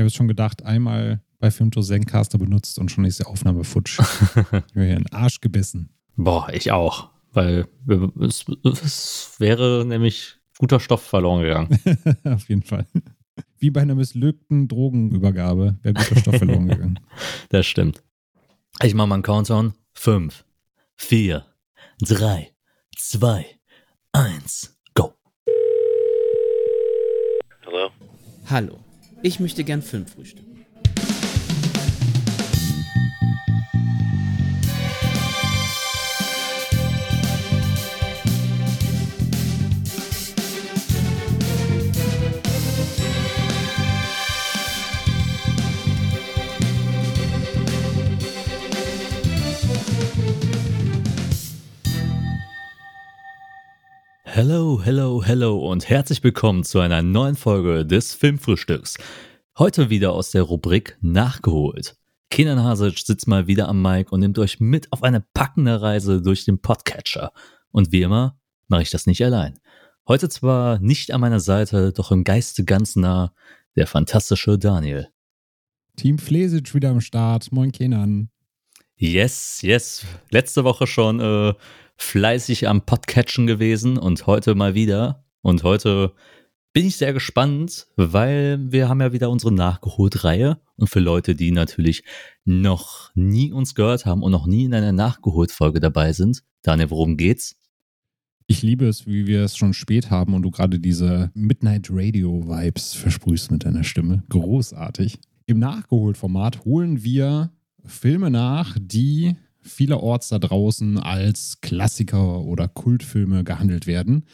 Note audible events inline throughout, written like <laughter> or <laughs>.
Ich habe es schon gedacht, einmal bei Filmtour Zencaster benutzt und schon ist die Aufnahme futsch. <laughs> ich habe hier einen Arsch gebissen. Boah, ich auch. Weil es, es wäre nämlich guter Stoff verloren gegangen. <laughs> Auf jeden Fall. Wie bei einer missglückten Drogenübergabe wäre guter Stoff verloren gegangen. <laughs> Das stimmt. Ich mache mal einen Countdown. Fünf, vier, drei, zwei, eins, go. Hallo? Hallo, ich möchte gern Film Hello, hello, hello und herzlich willkommen zu einer neuen Folge des Filmfrühstücks. Heute wieder aus der Rubrik Nachgeholt. Kenan Hasic sitzt mal wieder am Mic und nimmt euch mit auf eine packende Reise durch den Podcatcher. Und wie immer mache ich das nicht allein. Heute zwar nicht an meiner Seite, doch im Geiste ganz nah, der fantastische Daniel. Team Flesic wieder am Start. Moin Kenan. Yes, yes. Letzte Woche schon äh, fleißig am Podcatchen gewesen und heute mal wieder. Und heute bin ich sehr gespannt, weil wir haben ja wieder unsere Nachgeholt-Reihe. Und für Leute, die natürlich noch nie uns gehört haben und noch nie in einer Nachgeholt-Folge dabei sind, Daniel, worum geht's? Ich liebe es, wie wir es schon spät haben und du gerade diese Midnight Radio Vibes versprühst mit deiner Stimme. Großartig. Im Nachgeholt-Format holen wir Filme nach, die vielerorts da draußen als Klassiker oder Kultfilme gehandelt werden,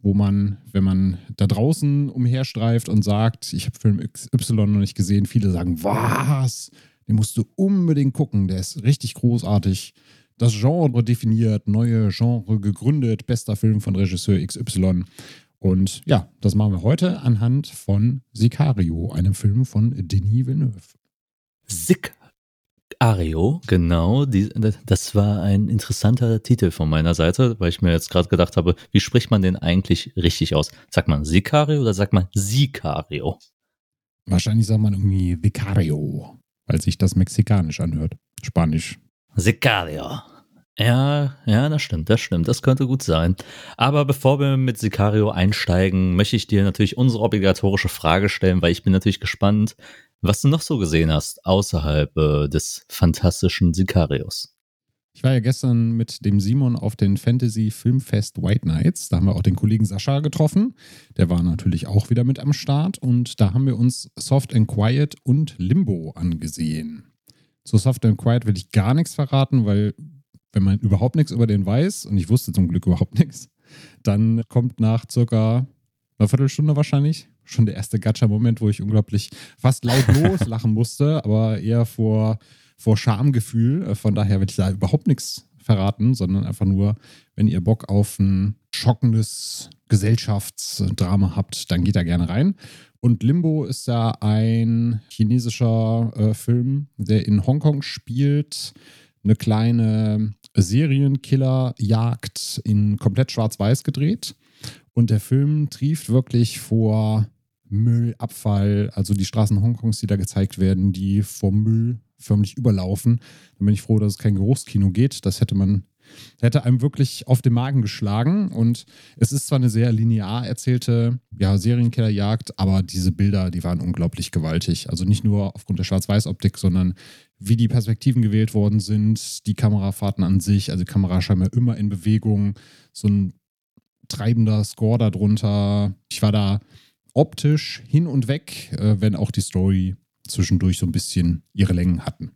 wo man, wenn man da draußen umherstreift und sagt, ich habe Film XY noch nicht gesehen, viele sagen, was? Den musst du unbedingt gucken, der ist richtig großartig. Das Genre definiert, neue Genre gegründet, bester Film von Regisseur XY. Und ja, das machen wir heute anhand von Sicario, einem Film von Denis Villeneuve. Sick Ario, genau. Die, das war ein interessanter Titel von meiner Seite, weil ich mir jetzt gerade gedacht habe, wie spricht man den eigentlich richtig aus? Sagt man Sicario oder sagt man Sicario? Wahrscheinlich sagt man irgendwie Vicario, weil sich das mexikanisch anhört. Spanisch. Sicario. Ja, ja, das stimmt, das stimmt. Das könnte gut sein. Aber bevor wir mit Sicario einsteigen, möchte ich dir natürlich unsere obligatorische Frage stellen, weil ich bin natürlich gespannt, was du noch so gesehen hast außerhalb äh, des fantastischen Sicarios. Ich war ja gestern mit dem Simon auf den Fantasy Filmfest White Nights. Da haben wir auch den Kollegen Sascha getroffen. Der war natürlich auch wieder mit am Start. Und da haben wir uns Soft and Quiet und Limbo angesehen. Zu Soft and Quiet will ich gar nichts verraten, weil wenn man überhaupt nichts über den weiß, und ich wusste zum Glück überhaupt <laughs> nichts, dann kommt nach circa einer Viertelstunde wahrscheinlich schon der erste Gacha-Moment, wo ich unglaublich fast laut <laughs> loslachen musste, aber eher vor, vor Schamgefühl. Äh, von daher werde ich da überhaupt nichts verraten, sondern einfach nur, wenn ihr Bock auf ein schockendes Gesellschaftsdrama habt, dann geht da gerne rein. Und Limbo ist ja ein chinesischer äh, Film, der in Hongkong spielt. Eine kleine Serienkillerjagd in komplett schwarz-weiß gedreht. Und der Film trieft wirklich vor Müll, Abfall, also die Straßen Hongkongs, die da gezeigt werden, die vor Müll förmlich überlaufen. Da bin ich froh, dass es kein Geruchskino geht. Das hätte man, hätte einem wirklich auf den Magen geschlagen. Und es ist zwar eine sehr linear erzählte ja, Serienkillerjagd, aber diese Bilder, die waren unglaublich gewaltig. Also nicht nur aufgrund der Schwarz-Weiß-Optik, sondern wie die Perspektiven gewählt worden sind, die Kamerafahrten an sich, also die Kamera scheinbar immer in Bewegung, so ein treibender Score darunter. Ich war da optisch hin und weg, äh, wenn auch die Story zwischendurch so ein bisschen ihre Längen hatten.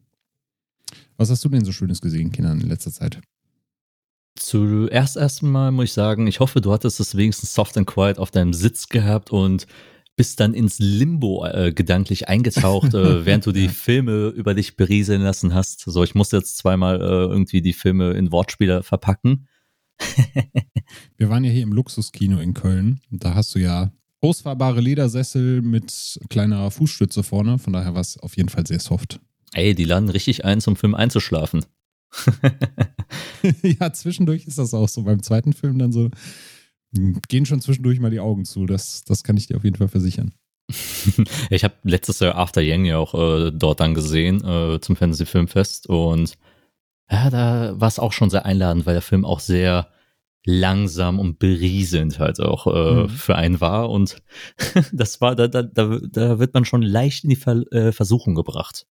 Was hast du denn so Schönes gesehen, Kindern, in letzter Zeit? Zuerst erstmal muss ich sagen, ich hoffe, du hattest es wenigstens soft and quiet auf deinem Sitz gehabt und bist dann ins Limbo äh, gedanklich eingetaucht, äh, <laughs> während du die Filme über dich berieseln lassen hast. So, ich muss jetzt zweimal äh, irgendwie die Filme in Wortspiele verpacken. <laughs> Wir waren ja hier im Luxuskino in Köln. Da hast du ja ausfahrbare Ledersessel mit kleiner Fußstütze vorne. Von daher war es auf jeden Fall sehr soft. Ey, die laden richtig ein, zum Film einzuschlafen. <laughs> ja, zwischendurch ist das auch so. Beim zweiten Film dann so, gehen schon zwischendurch mal die Augen zu. Das, das kann ich dir auf jeden Fall versichern. <laughs> ich habe letztes Jahr After Yang ja auch äh, dort dann gesehen äh, zum Fantasy Filmfest und ja, da war es auch schon sehr einladend, weil der Film auch sehr langsam und berieselnd halt auch äh, mhm. für einen war und <laughs> das war da, da, da, da wird man schon leicht in die Ver äh, Versuchung gebracht.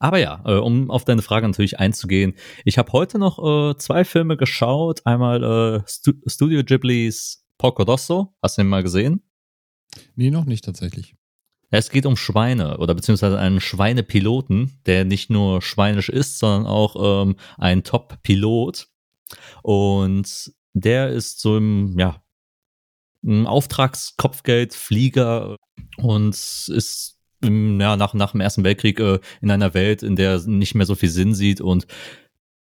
Aber ja, äh, um auf deine Frage natürlich einzugehen, ich habe heute noch äh, zwei Filme geschaut. Einmal äh, Stu Studio Ghiblis Porco Rosso, hast du den mal gesehen? Nee, noch nicht tatsächlich. Es geht um Schweine oder beziehungsweise einen Schweinepiloten, der nicht nur schweinisch ist, sondern auch ähm, ein Top-Pilot. Und der ist so im, ja, ein Auftragskopfgeldflieger und ist ja, nach, nach dem Ersten Weltkrieg äh, in einer Welt, in der nicht mehr so viel Sinn sieht und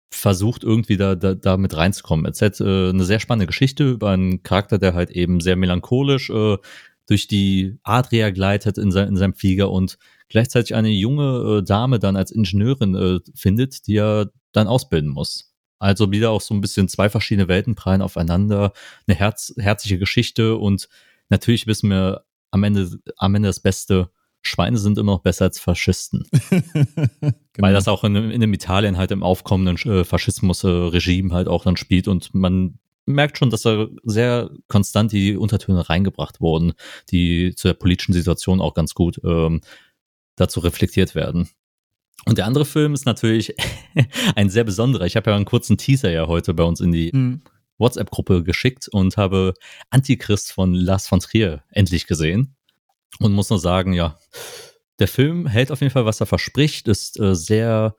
versucht irgendwie da, da, da mit reinzukommen. Erzählt äh, eine sehr spannende Geschichte über einen Charakter, der halt eben sehr melancholisch äh, durch die Adria gleitet in, sein, in seinem Flieger und gleichzeitig eine junge äh, Dame dann als Ingenieurin äh, findet, die er dann ausbilden muss. Also wieder auch so ein bisschen zwei verschiedene Welten prallen aufeinander, eine herz, herzliche Geschichte und natürlich wissen wir am Ende, am Ende das Beste, Schweine sind immer noch besser als Faschisten. <laughs> genau. Weil das auch in, in dem Italien halt im aufkommenden äh, Faschismus-Regime halt auch dann spielt und man merkt schon, dass da sehr konstant die Untertöne reingebracht wurden, die zu der politischen Situation auch ganz gut ähm, dazu reflektiert werden. Und der andere Film ist natürlich <laughs> ein sehr besonderer. Ich habe ja einen kurzen Teaser ja heute bei uns in die mhm. WhatsApp-Gruppe geschickt und habe Antichrist von Lars von Trier endlich gesehen. Und muss nur sagen, ja, der Film hält auf jeden Fall, was er verspricht, ist äh, sehr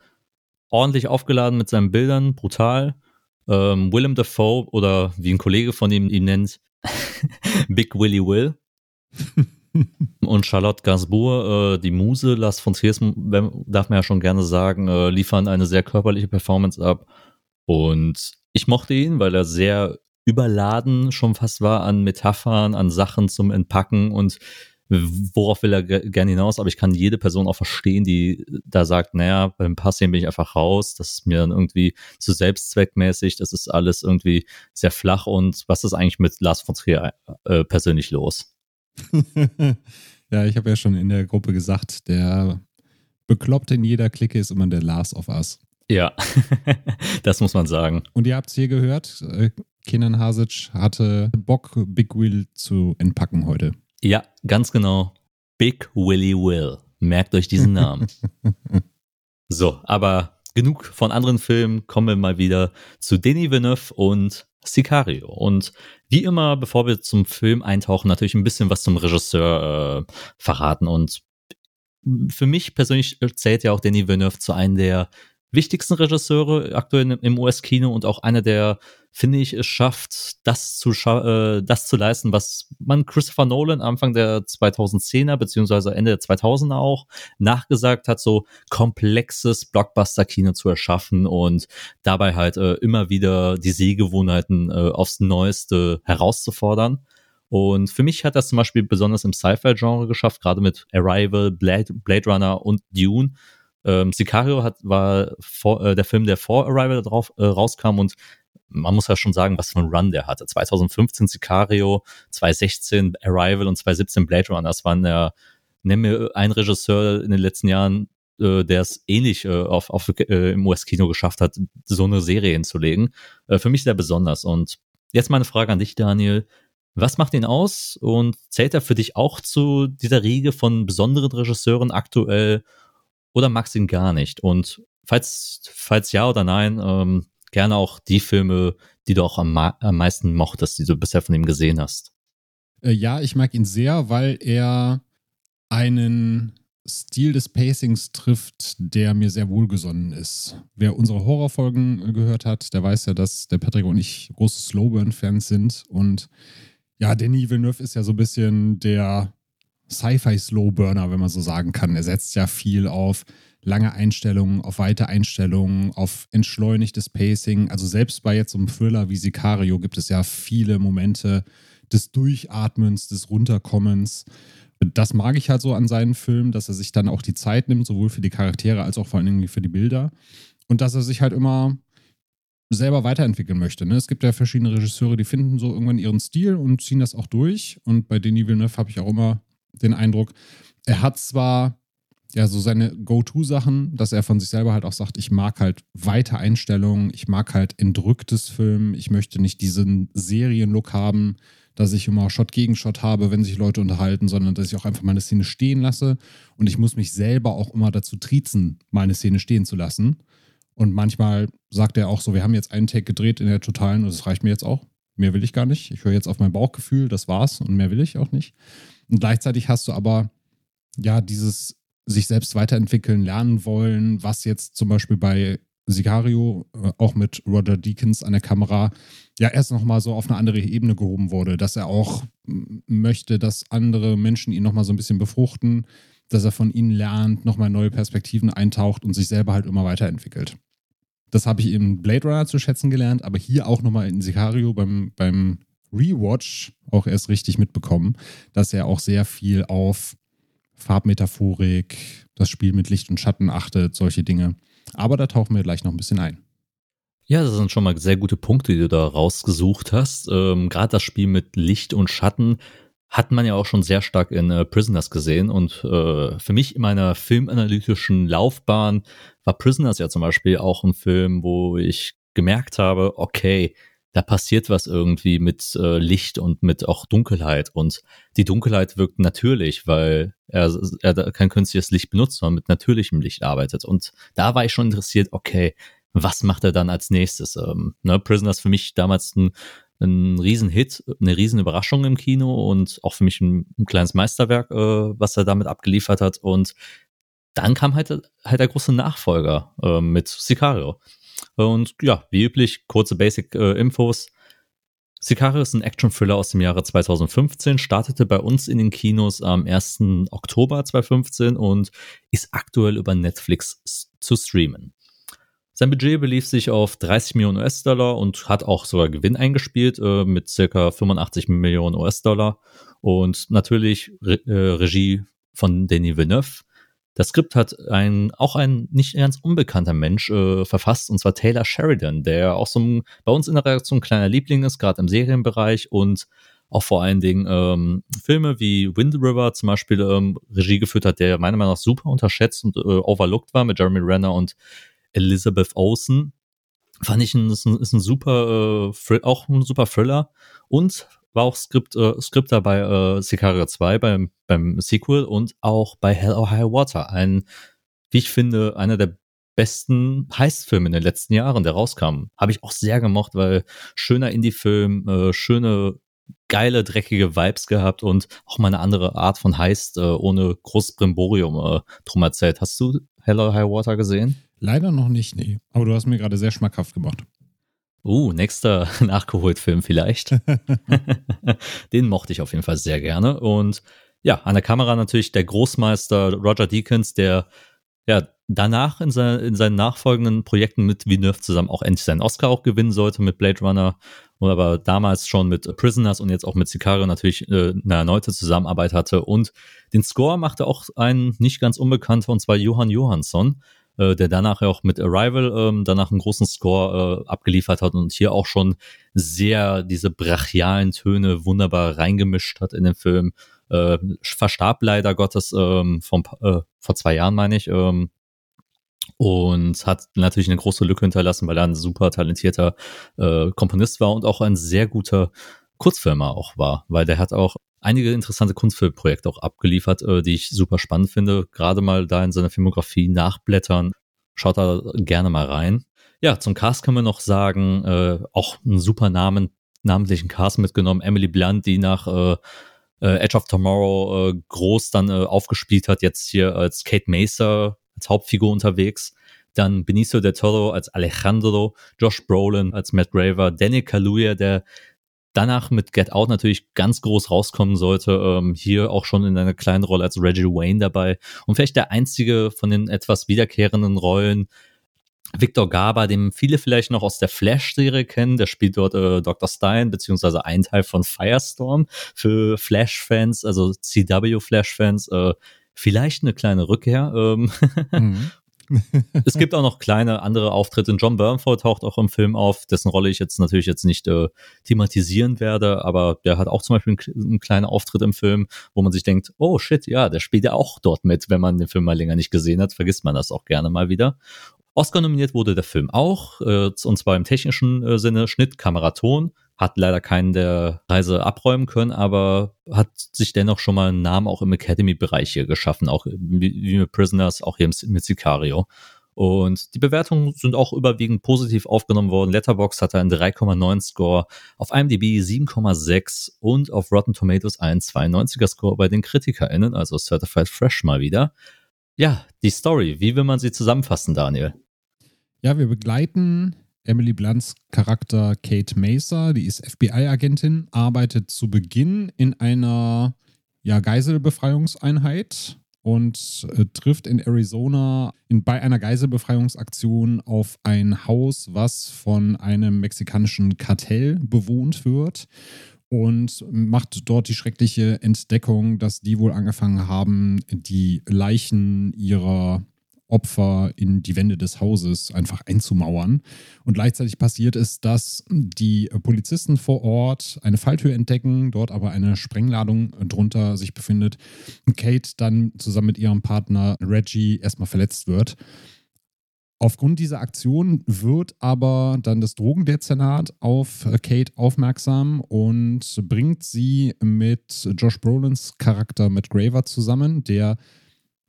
ordentlich aufgeladen mit seinen Bildern, brutal. Ähm, Willem Dafoe oder wie ein Kollege von ihm ihn nennt, <laughs> Big Willy Will. <laughs> und Charlotte Gainsbourg, äh, die Muse, Lars von Trier, darf man ja schon gerne sagen, äh, liefern eine sehr körperliche Performance ab. Und ich mochte ihn, weil er sehr überladen schon fast war an Metaphern, an Sachen zum Entpacken und worauf will er gerne hinaus, aber ich kann jede Person auch verstehen, die da sagt, naja, beim Passieren bin ich einfach raus, das ist mir dann irgendwie zu selbstzweckmäßig, das ist alles irgendwie sehr flach und was ist eigentlich mit Lars von Trier äh, persönlich los? <laughs> ja, ich habe ja schon in der Gruppe gesagt, der bekloppt in jeder Clique ist immer der Last of Us. Ja, <laughs> das muss man sagen. Und ihr habt es hier gehört, äh, Kenan Hasic hatte Bock, Big Wheel zu entpacken heute. Ja, ganz genau. Big Willy Will. Merkt euch diesen Namen. <laughs> so, aber genug von anderen Filmen. Kommen wir mal wieder zu Denis Villeneuve und Sicario. Und wie immer, bevor wir zum Film eintauchen, natürlich ein bisschen was zum Regisseur äh, verraten. Und für mich persönlich zählt ja auch Denis Villeneuve zu einem der wichtigsten Regisseure aktuell im US-Kino und auch einer, der, finde ich, es schafft, das zu, äh, das zu leisten, was man Christopher Nolan Anfang der 2010er beziehungsweise Ende der 2000er auch nachgesagt hat, so komplexes Blockbuster-Kino zu erschaffen und dabei halt äh, immer wieder die Sehgewohnheiten äh, aufs Neueste herauszufordern. Und für mich hat das zum Beispiel besonders im Sci-Fi-Genre geschafft, gerade mit Arrival, Blade, Blade Runner und Dune, ähm, Sicario hat, war vor, äh, der Film, der vor Arrival drauf, äh, rauskam und man muss ja schon sagen, was für ein Run der hatte. 2015 Sicario, 2016 Arrival und 2017 Blade Runner. Das waren ja, nenn mir ein Regisseur in den letzten Jahren, äh, der es ähnlich äh, auf, auf, äh, im US-Kino geschafft hat, so eine Serie hinzulegen. Äh, für mich sehr besonders. Und jetzt meine Frage an dich, Daniel. Was macht ihn aus und zählt er für dich auch zu dieser Riege von besonderen Regisseuren aktuell oder magst ihn gar nicht? Und falls, falls ja oder nein, ähm, gerne auch die Filme, die du auch am, am meisten mochtest, die du bisher von ihm gesehen hast. Äh, ja, ich mag ihn sehr, weil er einen Stil des Pacings trifft, der mir sehr wohlgesonnen ist. Wer unsere Horrorfolgen gehört hat, der weiß ja, dass der Patrick und ich große Slowburn-Fans sind. Und ja, Denis Villeneuve ist ja so ein bisschen der Sci-Fi-Slowburner, wenn man so sagen kann. Er setzt ja viel auf lange Einstellungen, auf weite Einstellungen, auf entschleunigtes Pacing. Also selbst bei jetzt so einem Thriller wie Sicario gibt es ja viele Momente des Durchatmens, des Runterkommens. Das mag ich halt so an seinen Filmen, dass er sich dann auch die Zeit nimmt, sowohl für die Charaktere als auch vor allen Dingen für die Bilder. Und dass er sich halt immer selber weiterentwickeln möchte. Ne? Es gibt ja verschiedene Regisseure, die finden so irgendwann ihren Stil und ziehen das auch durch. Und bei Denis Villeneuve habe ich auch immer den Eindruck. Er hat zwar ja so seine Go-To-Sachen, dass er von sich selber halt auch sagt, ich mag halt weite Einstellungen, ich mag halt entrücktes Film, ich möchte nicht diesen Serienlook haben, dass ich immer Shot gegen Shot habe, wenn sich Leute unterhalten, sondern dass ich auch einfach meine Szene stehen lasse und ich muss mich selber auch immer dazu triezen, meine Szene stehen zu lassen. Und manchmal sagt er auch so, wir haben jetzt einen Take gedreht in der totalen und das reicht mir jetzt auch. Mehr will ich gar nicht. Ich höre jetzt auf mein Bauchgefühl, das war's und mehr will ich auch nicht. Und gleichzeitig hast du aber ja dieses sich selbst weiterentwickeln, lernen wollen, was jetzt zum Beispiel bei Sicario, äh, auch mit Roger Deakins an der Kamera, ja erst nochmal so auf eine andere Ebene gehoben wurde, dass er auch möchte, dass andere Menschen ihn nochmal so ein bisschen befruchten, dass er von ihnen lernt, nochmal neue Perspektiven eintaucht und sich selber halt immer weiterentwickelt. Das habe ich in Blade Runner zu schätzen gelernt, aber hier auch nochmal in Sicario beim, beim Rewatch auch erst richtig mitbekommen, dass er auch sehr viel auf Farbmetaphorik, das Spiel mit Licht und Schatten achtet, solche Dinge. Aber da tauchen wir gleich noch ein bisschen ein. Ja, das sind schon mal sehr gute Punkte, die du da rausgesucht hast. Ähm, Gerade das Spiel mit Licht und Schatten hat man ja auch schon sehr stark in äh, Prisoners gesehen. Und äh, für mich in meiner filmanalytischen Laufbahn war Prisoners ja zum Beispiel auch ein Film, wo ich gemerkt habe, okay, da passiert was irgendwie mit äh, Licht und mit auch Dunkelheit. Und die Dunkelheit wirkt natürlich, weil er, er kein künstliches Licht benutzt, sondern mit natürlichem Licht arbeitet. Und da war ich schon interessiert, okay, was macht er dann als nächstes? Ähm, ne, Prisoners für mich damals ein, ein Riesenhit, eine Riesenüberraschung im Kino und auch für mich ein, ein kleines Meisterwerk, äh, was er damit abgeliefert hat. Und dann kam halt, halt der große Nachfolger äh, mit Sicario. Und ja, wie üblich, kurze Basic-Infos. Sicario ist ein Action-Thriller aus dem Jahre 2015, startete bei uns in den Kinos am 1. Oktober 2015 und ist aktuell über Netflix zu streamen. Sein Budget belief sich auf 30 Millionen US-Dollar und hat auch sogar Gewinn eingespielt äh, mit circa 85 Millionen US-Dollar. Und natürlich Re äh, Regie von Denis Villeneuve. Das Skript hat ein, auch ein nicht ganz unbekannter Mensch äh, verfasst, und zwar Taylor Sheridan, der auch so ein, bei uns in der Reaktion ein kleiner Liebling ist, gerade im Serienbereich und auch vor allen Dingen ähm, Filme wie Wind River zum Beispiel ähm, Regie geführt hat, der meiner Meinung nach super unterschätzt und äh, overlooked war mit Jeremy Renner und Elizabeth Olsen. Fand ich ein, ist ein, ist ein super, äh, auch ein super Thriller und war auch Skript, äh, Skript dabei äh, Sicario 2 beim, beim Sequel und auch bei Hell or High Water. Ein, wie ich finde, einer der besten Heistfilme in den letzten Jahren, der rauskam. Habe ich auch sehr gemocht, weil schöner Indie-Film, äh, schöne, geile, dreckige Vibes gehabt und auch mal eine andere Art von Heist äh, ohne großes Brimborium äh, drum erzählt. Hast du Hell or High Water gesehen? Leider noch nicht, nee. Aber du hast mir gerade sehr schmackhaft gemacht. Uh, nächster <laughs> Nachgeholt-Film vielleicht. <laughs> <laughs> Den mochte ich auf jeden Fall sehr gerne. Und ja, an der Kamera natürlich der Großmeister Roger Deakins, der ja danach in, sein, in seinen nachfolgenden Projekten mit Villeneuve zusammen auch endlich seinen Oscar auch gewinnen sollte mit Blade Runner. Und aber damals schon mit Prisoners und jetzt auch mit Sicario natürlich äh, eine erneute Zusammenarbeit hatte. Und den Score machte auch ein nicht ganz unbekannter, und zwar Johann Johansson äh, der danach ja auch mit Arrival ähm, danach einen großen Score äh, abgeliefert hat und hier auch schon sehr diese brachialen Töne wunderbar reingemischt hat in den Film. Äh, verstarb leider Gottes ähm, vom, äh, vor zwei Jahren, meine ich. Ähm, und hat natürlich eine große Lücke hinterlassen, weil er ein super talentierter äh, Komponist war und auch ein sehr guter Kurzfilmer auch war, weil der hat auch einige interessante Kunstfilmprojekte auch abgeliefert, äh, die ich super spannend finde. Gerade mal da in seiner Filmografie nachblättern. Schaut da gerne mal rein. Ja, zum Cast können wir noch sagen, äh, auch einen super Namen, namentlichen Cast mitgenommen. Emily Blunt, die nach äh, äh, Edge of Tomorrow äh, groß dann äh, aufgespielt hat, jetzt hier als Kate Macer als Hauptfigur unterwegs. Dann Benicio del Toro als Alejandro, Josh Brolin als Matt Graver, Danny Kaluuya, der danach mit Get Out natürlich ganz groß rauskommen sollte. Ähm, hier auch schon in einer kleinen Rolle als Reggie Wayne dabei. Und vielleicht der einzige von den etwas wiederkehrenden Rollen. Victor Garber, den viele vielleicht noch aus der Flash-Serie kennen, der spielt dort äh, Dr. Stein, beziehungsweise ein Teil von Firestorm für Flash-Fans, also CW-Flash-Fans, äh, vielleicht eine kleine Rückkehr. Ähm. <laughs> Mhm. Es gibt auch noch kleine andere Auftritte. John Burnford taucht auch im Film auf, dessen Rolle ich jetzt natürlich jetzt nicht äh, thematisieren werde, aber der hat auch zum Beispiel einen, einen kleinen Auftritt im Film, wo man sich denkt, oh shit, ja, der spielt ja auch dort mit. Wenn man den Film mal länger nicht gesehen hat, vergisst man das auch gerne mal wieder. Oscar nominiert wurde der Film auch, äh, und zwar im technischen äh, Sinne Schnitt, Kamera, Ton. Hat leider keinen der Reise abräumen können, aber hat sich dennoch schon mal einen Namen auch im Academy-Bereich hier geschaffen, auch wie, mit Prisoners, auch hier mit Sicario. Und die Bewertungen sind auch überwiegend positiv aufgenommen worden. Letterbox hatte einen 3,9 Score, auf IMDb 7,6 und auf Rotten Tomatoes einen 92er Score bei den KritikerInnen, also Certified Fresh mal wieder. Ja, die Story, wie will man sie zusammenfassen, Daniel? Ja, wir begleiten Emily Blunts Charakter Kate Mesa, die ist FBI-Agentin, arbeitet zu Beginn in einer ja, Geiselbefreiungseinheit und äh, trifft in Arizona in, bei einer Geiselbefreiungsaktion auf ein Haus, was von einem mexikanischen Kartell bewohnt wird und macht dort die schreckliche Entdeckung, dass die wohl angefangen haben, die Leichen ihrer Opfer in die Wände des Hauses einfach einzumauern. Und gleichzeitig passiert es, dass die Polizisten vor Ort eine Falltür entdecken, dort aber eine Sprengladung drunter sich befindet. Und Kate dann zusammen mit ihrem Partner Reggie erstmal verletzt wird. Aufgrund dieser Aktion wird aber dann das Drogendezernat auf Kate aufmerksam und bringt sie mit Josh Brolins Charakter Matt Graver zusammen, der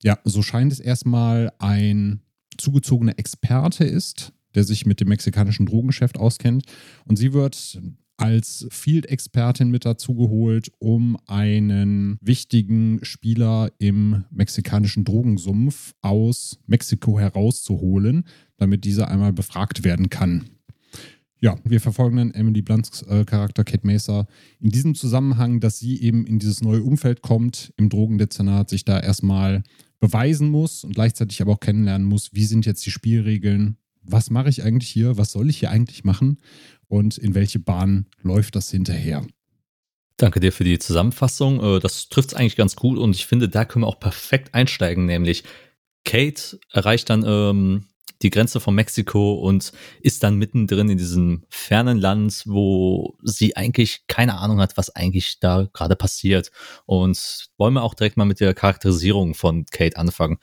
ja, so scheint es erstmal ein zugezogener Experte ist, der sich mit dem mexikanischen Drogengeschäft auskennt. Und sie wird als Field-Expertin mit dazugeholt, um einen wichtigen Spieler im mexikanischen Drogensumpf aus Mexiko herauszuholen, damit dieser einmal befragt werden kann. Ja, wir verfolgen dann Emily Blunts äh, Charakter Kate Mesa in diesem Zusammenhang, dass sie eben in dieses neue Umfeld kommt, im Drogendezernat, sich da erstmal beweisen muss und gleichzeitig aber auch kennenlernen muss, wie sind jetzt die Spielregeln, was mache ich eigentlich hier, was soll ich hier eigentlich machen und in welche Bahn läuft das hinterher. Danke dir für die Zusammenfassung. Äh, das trifft es eigentlich ganz gut und ich finde, da können wir auch perfekt einsteigen, nämlich Kate erreicht dann ähm, die Grenze von Mexiko und ist dann mittendrin in diesem fernen Land, wo sie eigentlich keine Ahnung hat, was eigentlich da gerade passiert. Und wollen wir auch direkt mal mit der Charakterisierung von Kate anfangen.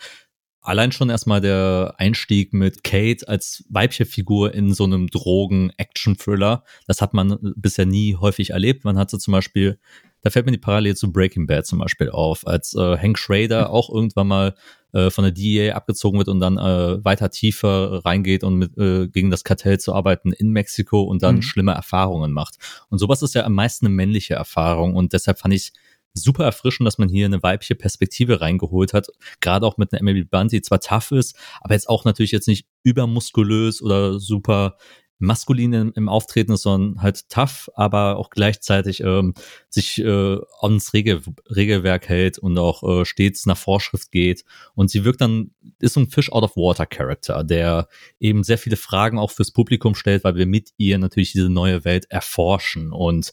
Allein schon erstmal der Einstieg mit Kate als weibliche Figur in so einem Drogen-Action-Thriller. Das hat man bisher nie häufig erlebt. Man hatte zum Beispiel, da fällt mir die Parallele zu Breaking Bad zum Beispiel auf, als äh, Hank Schrader <laughs> auch irgendwann mal äh, von der DEA abgezogen wird und dann äh, weiter tiefer reingeht und mit, äh, gegen das Kartell zu arbeiten in Mexiko und dann mhm. schlimme Erfahrungen macht. Und sowas ist ja am meisten eine männliche Erfahrung und deshalb fand ich super erfrischend, dass man hier eine weibliche Perspektive reingeholt hat. Gerade auch mit einer Emily Blunt, die zwar tough ist, aber jetzt auch natürlich jetzt nicht übermuskulös oder super maskulin im, im Auftreten ist, sondern halt tough, aber auch gleichzeitig ähm, sich äh, ans Regel, Regelwerk hält und auch äh, stets nach Vorschrift geht. Und sie wirkt dann, ist so ein Fish out of Water Character, der eben sehr viele Fragen auch fürs Publikum stellt, weil wir mit ihr natürlich diese neue Welt erforschen. Und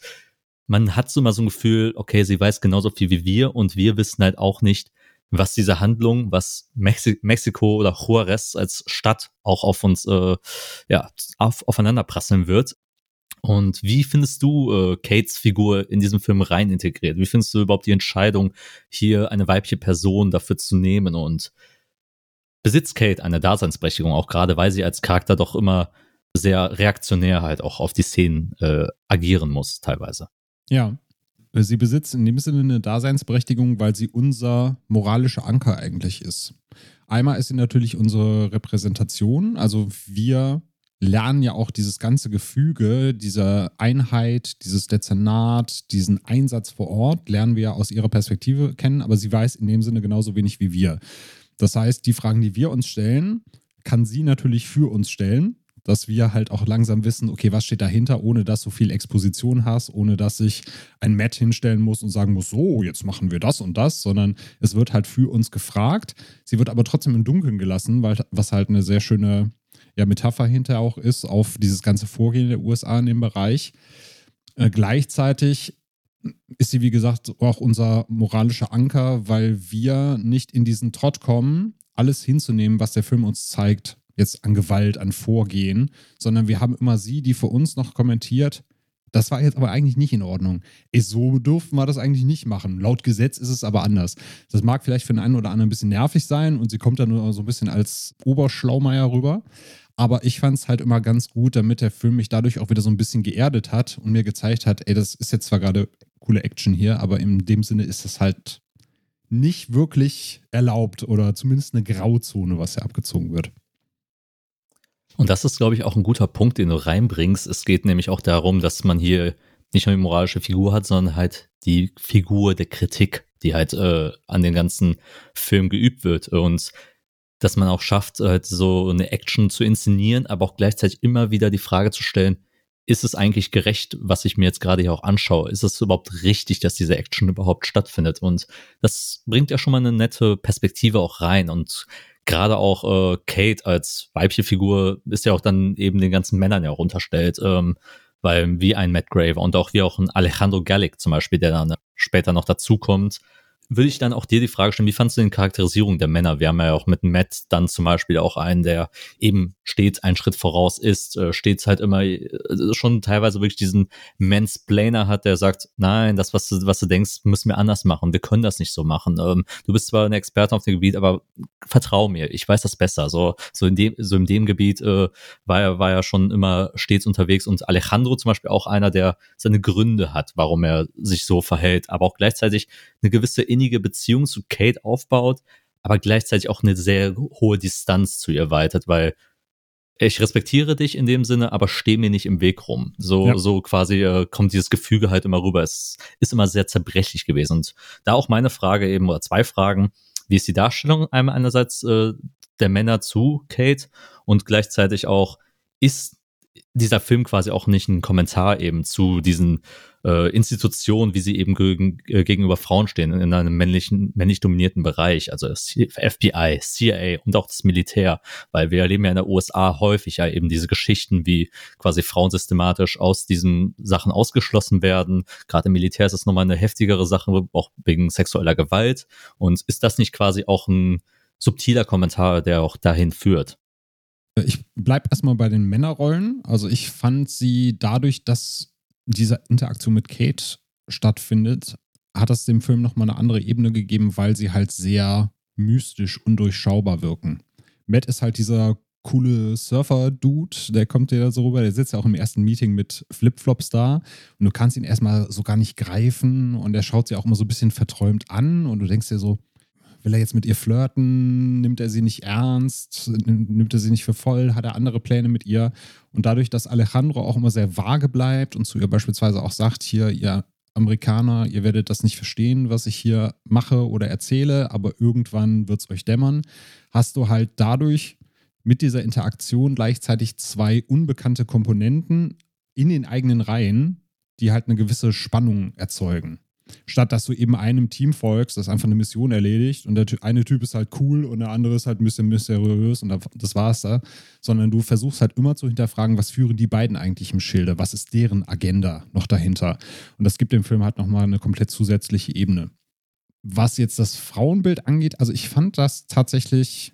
man hat so immer so ein Gefühl, okay, sie weiß genauso viel wie wir und wir wissen halt auch nicht, was diese Handlung, was Mexi Mexiko oder Juarez als Stadt auch auf uns äh, ja, auf, aufeinander prasseln wird. Und wie findest du äh, Kates Figur in diesem Film rein integriert? Wie findest du überhaupt die Entscheidung, hier eine weibliche Person dafür zu nehmen? Und besitzt Kate eine Daseinsberechtigung, auch gerade weil sie als Charakter doch immer sehr reaktionär halt auch auf die Szenen äh, agieren muss, teilweise? Ja, Sie besitzt in dem Sinne eine Daseinsberechtigung, weil sie unser moralischer Anker eigentlich ist. Einmal ist sie natürlich unsere Repräsentation, also wir lernen ja auch dieses ganze Gefüge, diese Einheit, dieses Dezernat, diesen Einsatz vor Ort, lernen wir aus ihrer Perspektive kennen, aber sie weiß in dem Sinne genauso wenig wie wir. Das heißt, die Fragen, die wir uns stellen, kann sie natürlich für uns stellen dass wir halt auch langsam wissen, okay, was steht dahinter, ohne dass du viel Exposition hast, ohne dass ich ein Matt hinstellen muss und sagen muss, so, jetzt machen wir das und das, sondern es wird halt für uns gefragt. Sie wird aber trotzdem im Dunkeln gelassen, weil was halt eine sehr schöne ja, Metapher hinter auch ist auf dieses ganze Vorgehen der USA in dem Bereich. Äh, gleichzeitig ist sie, wie gesagt, auch unser moralischer Anker, weil wir nicht in diesen Trott kommen, alles hinzunehmen, was der Film uns zeigt, jetzt an Gewalt, an Vorgehen, sondern wir haben immer sie, die für uns noch kommentiert, das war jetzt aber eigentlich nicht in Ordnung. Ist so durften wir das eigentlich nicht machen. Laut Gesetz ist es aber anders. Das mag vielleicht für den einen oder anderen ein bisschen nervig sein und sie kommt dann nur so ein bisschen als Oberschlaumeier rüber. Aber ich fand es halt immer ganz gut, damit der Film mich dadurch auch wieder so ein bisschen geerdet hat und mir gezeigt hat, ey, das ist jetzt zwar gerade coole Action hier, aber in dem Sinne ist das halt nicht wirklich erlaubt oder zumindest eine Grauzone, was hier abgezogen wird. Und das ist, glaube ich, auch ein guter Punkt, den du reinbringst. Es geht nämlich auch darum, dass man hier nicht nur die moralische Figur hat, sondern halt die Figur der Kritik, die halt äh, an den ganzen Film geübt wird. Und dass man auch schafft, halt so eine Action zu inszenieren, aber auch gleichzeitig immer wieder die Frage zu stellen, ist es eigentlich gerecht, was ich mir jetzt gerade hier auch anschaue? Ist es überhaupt richtig, dass diese Action überhaupt stattfindet? Und das bringt ja schon mal eine nette Perspektive auch rein. Und gerade auch äh, Kate als weibliche Figur ist ja auch dann eben den ganzen Männern ja auch unterstellt, ähm, weil wie ein Matt Graver und auch wie auch ein Alejandro Gallic zum Beispiel, der dann später noch dazukommt, würde ich dann auch dir die Frage stellen, wie fandest du den Charakterisierung der Männer? Wir haben ja auch mit Matt dann zum Beispiel auch einen, der eben stets einen Schritt voraus ist, äh, stets halt immer äh, schon teilweise wirklich diesen Mansplainer hat, der sagt, nein, das, was du, was du denkst, müssen wir anders machen. Wir können das nicht so machen. Ähm, du bist zwar ein Experte auf dem Gebiet, aber vertrau mir, ich weiß das besser. So, so in dem, so in dem Gebiet äh, war er, war er schon immer stets unterwegs und Alejandro zum Beispiel auch einer, der seine Gründe hat, warum er sich so verhält, aber auch gleichzeitig eine gewisse innige Beziehung zu Kate aufbaut, aber gleichzeitig auch eine sehr hohe Distanz zu ihr weitert, weil ich respektiere dich in dem Sinne, aber steh mir nicht im Weg rum. So, ja. so quasi äh, kommt dieses Gefüge halt immer rüber. Es ist immer sehr zerbrechlich gewesen. Und da auch meine Frage eben, oder zwei Fragen. Wie ist die Darstellung einmal einerseits äh, der Männer zu Kate und gleichzeitig auch, ist dieser Film quasi auch nicht ein Kommentar eben zu diesen äh, Institutionen, wie sie eben gegen, äh, gegenüber Frauen stehen in einem männlichen, männlich dominierten Bereich, also das FBI, CIA und auch das Militär, weil wir erleben ja in der USA häufig ja eben diese Geschichten, wie quasi Frauen systematisch aus diesen Sachen ausgeschlossen werden. Gerade im Militär ist das nochmal eine heftigere Sache, auch wegen sexueller Gewalt. Und ist das nicht quasi auch ein subtiler Kommentar, der auch dahin führt? Ich bleibe erstmal bei den Männerrollen. Also ich fand sie dadurch, dass diese Interaktion mit Kate stattfindet, hat das dem Film nochmal eine andere Ebene gegeben, weil sie halt sehr mystisch, undurchschaubar wirken. Matt ist halt dieser coole Surfer-Dude, der kommt dir da so rüber, der sitzt ja auch im ersten Meeting mit Flipflops da und du kannst ihn erstmal so gar nicht greifen und er schaut sie auch immer so ein bisschen verträumt an und du denkst dir so, will er jetzt mit ihr flirten? Nimmt er sie nicht ernst? Nimmt er sie nicht für voll? Hat er andere Pläne mit ihr? Und dadurch, dass Alejandro auch immer sehr vage bleibt und zu ihr beispielsweise auch sagt, hier, ihr Amerikaner, ihr werdet das nicht verstehen, was ich hier mache oder erzähle, aber irgendwann wird es euch dämmern, hast du halt dadurch mit dieser Interaktion gleichzeitig zwei unbekannte Komponenten in den eigenen Reihen, die halt eine gewisse Spannung erzeugen. Statt dass du eben einem Team folgst, das einfach eine Mission erledigt und der eine Typ ist halt cool und der andere ist halt ein bisschen mysteriös und das war's da. Sondern du versuchst halt immer zu hinterfragen, was führen die beiden eigentlich im Schilde? Was ist deren Agenda noch dahinter? Und das gibt dem Film halt nochmal eine komplett zusätzliche Ebene. Was jetzt das Frauenbild angeht, also ich fand das tatsächlich,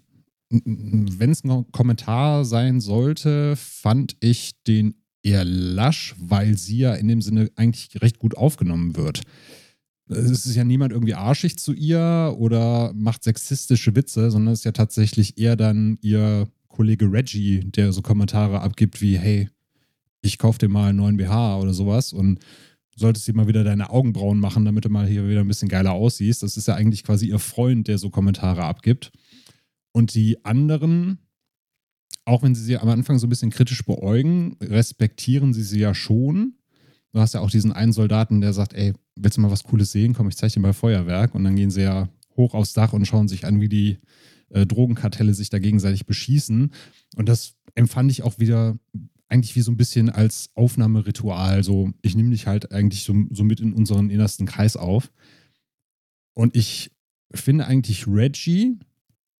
wenn es ein Kommentar sein sollte, fand ich den eher lasch, weil sie ja in dem Sinne eigentlich recht gut aufgenommen wird es ist ja niemand irgendwie arschig zu ihr oder macht sexistische Witze, sondern es ist ja tatsächlich eher dann ihr Kollege Reggie, der so Kommentare abgibt wie, hey, ich kauf dir mal einen neuen BH oder sowas und solltest dir mal wieder deine Augenbrauen machen, damit du mal hier wieder ein bisschen geiler aussiehst. Das ist ja eigentlich quasi ihr Freund, der so Kommentare abgibt. Und die anderen, auch wenn sie sie am Anfang so ein bisschen kritisch beäugen, respektieren sie sie ja schon Du hast ja auch diesen einen Soldaten, der sagt, ey, willst du mal was Cooles sehen? Komm, ich zeig dir mal Feuerwerk. Und dann gehen sie ja hoch aufs Dach und schauen sich an, wie die äh, Drogenkartelle sich da gegenseitig beschießen. Und das empfand ich auch wieder eigentlich wie so ein bisschen als Aufnahmeritual. So, ich nehme dich halt eigentlich so, so mit in unseren innersten Kreis auf. Und ich finde eigentlich Reggie,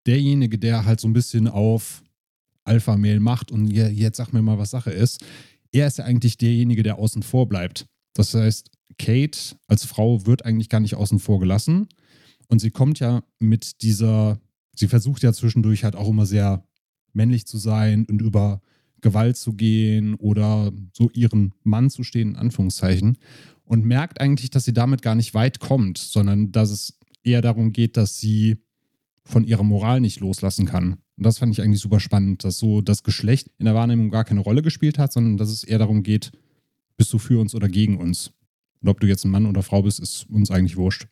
derjenige, der halt so ein bisschen auf Alpha-Mail macht und jetzt sag mir mal, was Sache ist, er ist ja eigentlich derjenige, der außen vor bleibt. Das heißt, Kate als Frau wird eigentlich gar nicht außen vor gelassen. Und sie kommt ja mit dieser sie versucht ja zwischendurch halt auch immer sehr männlich zu sein und über Gewalt zu gehen oder so ihren Mann zu stehen, in Anführungszeichen. Und merkt eigentlich, dass sie damit gar nicht weit kommt, sondern dass es eher darum geht, dass sie von ihrer Moral nicht loslassen kann. Und das fand ich eigentlich super spannend, dass so das Geschlecht in der Wahrnehmung gar keine Rolle gespielt hat, sondern dass es eher darum geht, bist du für uns oder gegen uns. Und ob du jetzt ein Mann oder Frau bist, ist uns eigentlich wurscht.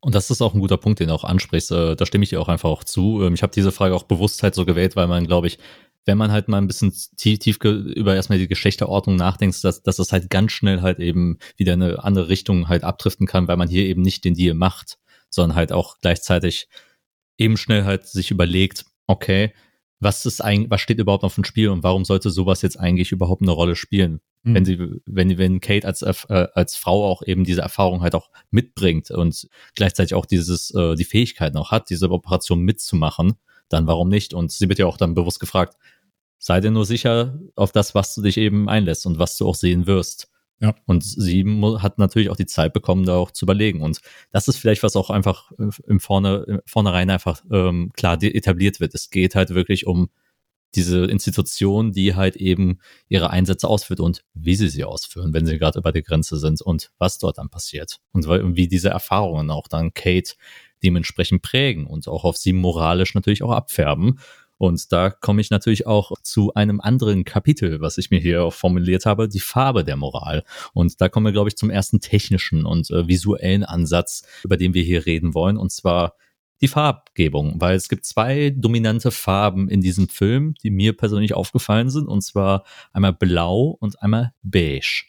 Und das ist auch ein guter Punkt, den du auch ansprichst. Äh, da stimme ich dir auch einfach auch zu. Ähm, ich habe diese Frage auch bewusst halt so gewählt, weil man, glaube ich, wenn man halt mal ein bisschen tief, tief über erstmal die Geschlechterordnung nachdenkt, dass, dass das halt ganz schnell halt eben wieder eine andere Richtung halt abdriften kann, weil man hier eben nicht den Deal macht, sondern halt auch gleichzeitig eben schnell halt sich überlegt, okay, was ist eigentlich, was steht überhaupt auf dem Spiel und warum sollte sowas jetzt eigentlich überhaupt eine Rolle spielen? Mhm. Wenn sie, wenn, wenn Kate als, äh, als Frau auch eben diese Erfahrung halt auch mitbringt und gleichzeitig auch dieses, äh, die Fähigkeit noch hat, diese Operation mitzumachen, dann warum nicht? Und sie wird ja auch dann bewusst gefragt, sei dir nur sicher auf das, was du dich eben einlässt und was du auch sehen wirst. Ja. Und sie hat natürlich auch die Zeit bekommen, da auch zu überlegen. Und das ist vielleicht, was auch einfach äh, im Vorne, vornherein einfach ähm, klar etabliert wird. Es geht halt wirklich um diese Institution, die halt eben ihre Einsätze ausführt und wie sie sie ausführen, wenn sie gerade über der Grenze sind und was dort dann passiert. Und wie diese Erfahrungen auch dann Kate dementsprechend prägen und auch auf sie moralisch natürlich auch abfärben. Und da komme ich natürlich auch zu einem anderen Kapitel, was ich mir hier formuliert habe, die Farbe der Moral. Und da kommen wir, glaube ich, zum ersten technischen und äh, visuellen Ansatz, über den wir hier reden wollen. Und zwar die Farbgebung, weil es gibt zwei dominante Farben in diesem Film, die mir persönlich aufgefallen sind, und zwar einmal blau und einmal beige.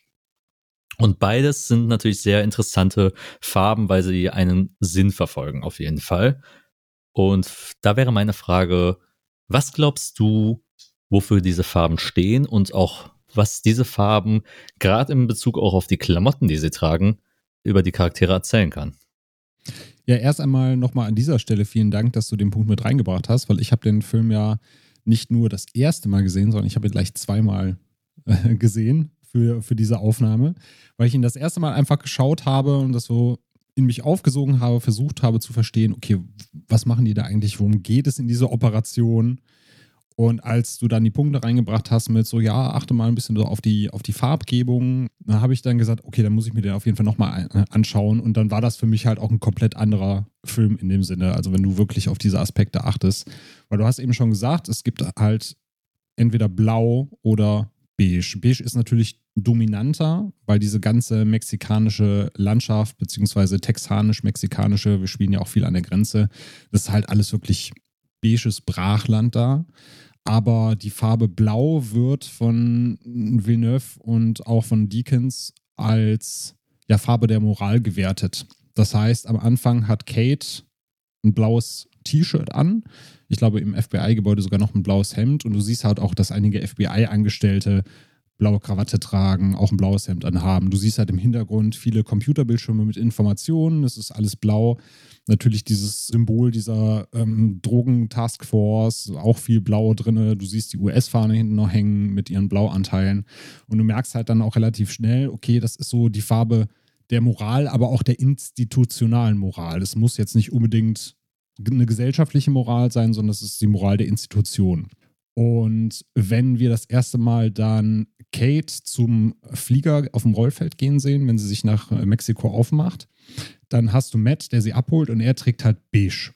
Und beides sind natürlich sehr interessante Farben, weil sie einen Sinn verfolgen, auf jeden Fall. Und da wäre meine Frage, was glaubst du, wofür diese Farben stehen und auch was diese Farben gerade in Bezug auch auf die Klamotten, die sie tragen, über die Charaktere erzählen kann? Ja, erst einmal nochmal an dieser Stelle vielen Dank, dass du den Punkt mit reingebracht hast, weil ich habe den Film ja nicht nur das erste Mal gesehen, sondern ich habe ihn gleich zweimal äh, gesehen für, für diese Aufnahme, weil ich ihn das erste Mal einfach geschaut habe und das so in mich aufgesogen habe, versucht habe zu verstehen, okay, was machen die da eigentlich, worum geht es in dieser Operation? Und als du dann die Punkte reingebracht hast mit so, ja, achte mal ein bisschen so auf die, auf die Farbgebung, da habe ich dann gesagt, okay, dann muss ich mir den auf jeden Fall nochmal äh, anschauen. Und dann war das für mich halt auch ein komplett anderer Film in dem Sinne. Also wenn du wirklich auf diese Aspekte achtest. Weil du hast eben schon gesagt, es gibt halt entweder blau oder beige. Beige ist natürlich dominanter, weil diese ganze mexikanische Landschaft, beziehungsweise texanisch-mexikanische, wir spielen ja auch viel an der Grenze, das ist halt alles wirklich beiges Brachland da. Aber die Farbe Blau wird von Villeneuve und auch von Deakins als ja, Farbe der Moral gewertet. Das heißt, am Anfang hat Kate ein blaues T-Shirt an. Ich glaube, im FBI-Gebäude sogar noch ein blaues Hemd. Und du siehst halt auch, dass einige FBI-Angestellte blaue Krawatte tragen, auch ein blaues Hemd anhaben. Du siehst halt im Hintergrund viele Computerbildschirme mit Informationen. Es ist alles blau. Natürlich dieses Symbol dieser ähm, Drogen-Taskforce, auch viel Blau drin. Du siehst die US-Fahne hinten noch hängen mit ihren Blauanteilen. Und du merkst halt dann auch relativ schnell, okay, das ist so die Farbe der Moral, aber auch der institutionalen Moral. Es muss jetzt nicht unbedingt eine gesellschaftliche Moral sein, sondern es ist die Moral der Institution. Und wenn wir das erste Mal dann Kate zum Flieger auf dem Rollfeld gehen sehen, wenn sie sich nach äh, Mexiko aufmacht, dann hast du Matt, der sie abholt und er trägt halt beige.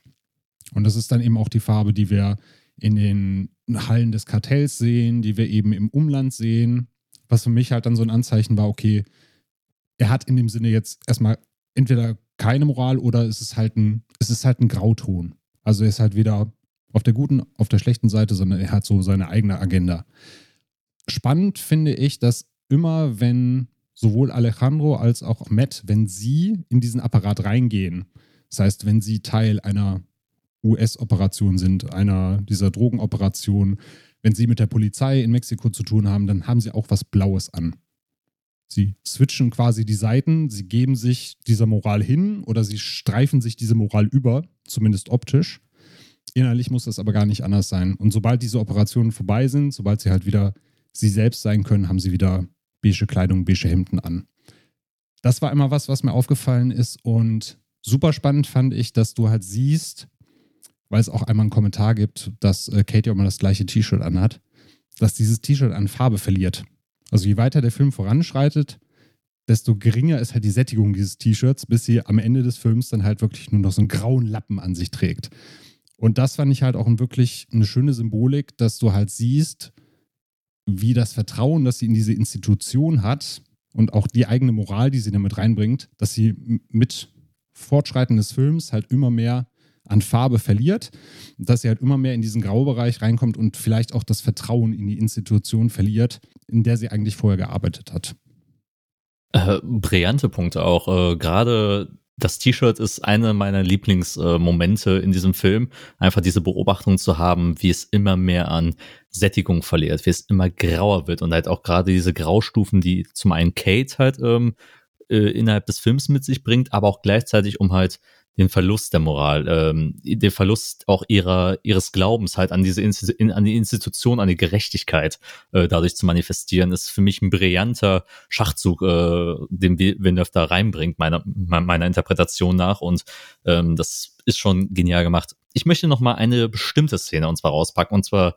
Und das ist dann eben auch die Farbe, die wir in den Hallen des Kartells sehen, die wir eben im Umland sehen, was für mich halt dann so ein Anzeichen war, okay, er hat in dem Sinne jetzt erstmal entweder keine Moral oder es ist halt ein, es ist halt ein Grauton. Also er ist halt weder auf der guten, auf der schlechten Seite, sondern er hat so seine eigene Agenda. Spannend finde ich, dass immer, wenn sowohl Alejandro als auch Matt, wenn sie in diesen Apparat reingehen, das heißt, wenn sie Teil einer US-Operation sind, einer dieser Drogenoperationen, wenn sie mit der Polizei in Mexiko zu tun haben, dann haben sie auch was Blaues an. Sie switchen quasi die Seiten, sie geben sich dieser Moral hin oder sie streifen sich diese Moral über, zumindest optisch. Innerlich muss das aber gar nicht anders sein. Und sobald diese Operationen vorbei sind, sobald sie halt wieder sie selbst sein können, haben sie wieder beige Kleidung, beige Hemden an. Das war immer was, was mir aufgefallen ist. Und super spannend fand ich, dass du halt siehst, weil es auch einmal einen Kommentar gibt, dass äh, Kate ja immer das gleiche T-Shirt anhat, dass dieses T-Shirt an Farbe verliert. Also je weiter der Film voranschreitet, desto geringer ist halt die Sättigung dieses T-Shirts, bis sie am Ende des Films dann halt wirklich nur noch so einen grauen Lappen an sich trägt. Und das fand ich halt auch wirklich eine schöne Symbolik, dass du halt siehst, wie das Vertrauen, das sie in diese Institution hat und auch die eigene Moral, die sie damit reinbringt, dass sie mit Fortschreiten des Films halt immer mehr an Farbe verliert, dass sie halt immer mehr in diesen Graubereich reinkommt und vielleicht auch das Vertrauen in die Institution verliert, in der sie eigentlich vorher gearbeitet hat. Äh, brillante Punkte auch. Äh, Gerade das T-Shirt ist einer meiner Lieblingsmomente äh, in diesem Film. Einfach diese Beobachtung zu haben, wie es immer mehr an Sättigung verliert, wie es immer grauer wird und halt auch gerade diese Graustufen, die zum einen Kate halt ähm, äh, innerhalb des Films mit sich bringt, aber auch gleichzeitig um halt den Verlust der Moral, ähm, den Verlust auch ihrer, ihres Glaubens halt an diese Institu in, an die Institution, an die Gerechtigkeit äh, dadurch zu manifestieren, ist für mich ein brillanter Schachzug, äh, den Villeneuve da reinbringt, meiner, meiner Interpretation nach. Und ähm, das ist schon genial gemacht. Ich möchte noch mal eine bestimmte Szene uns zwar rauspacken, und zwar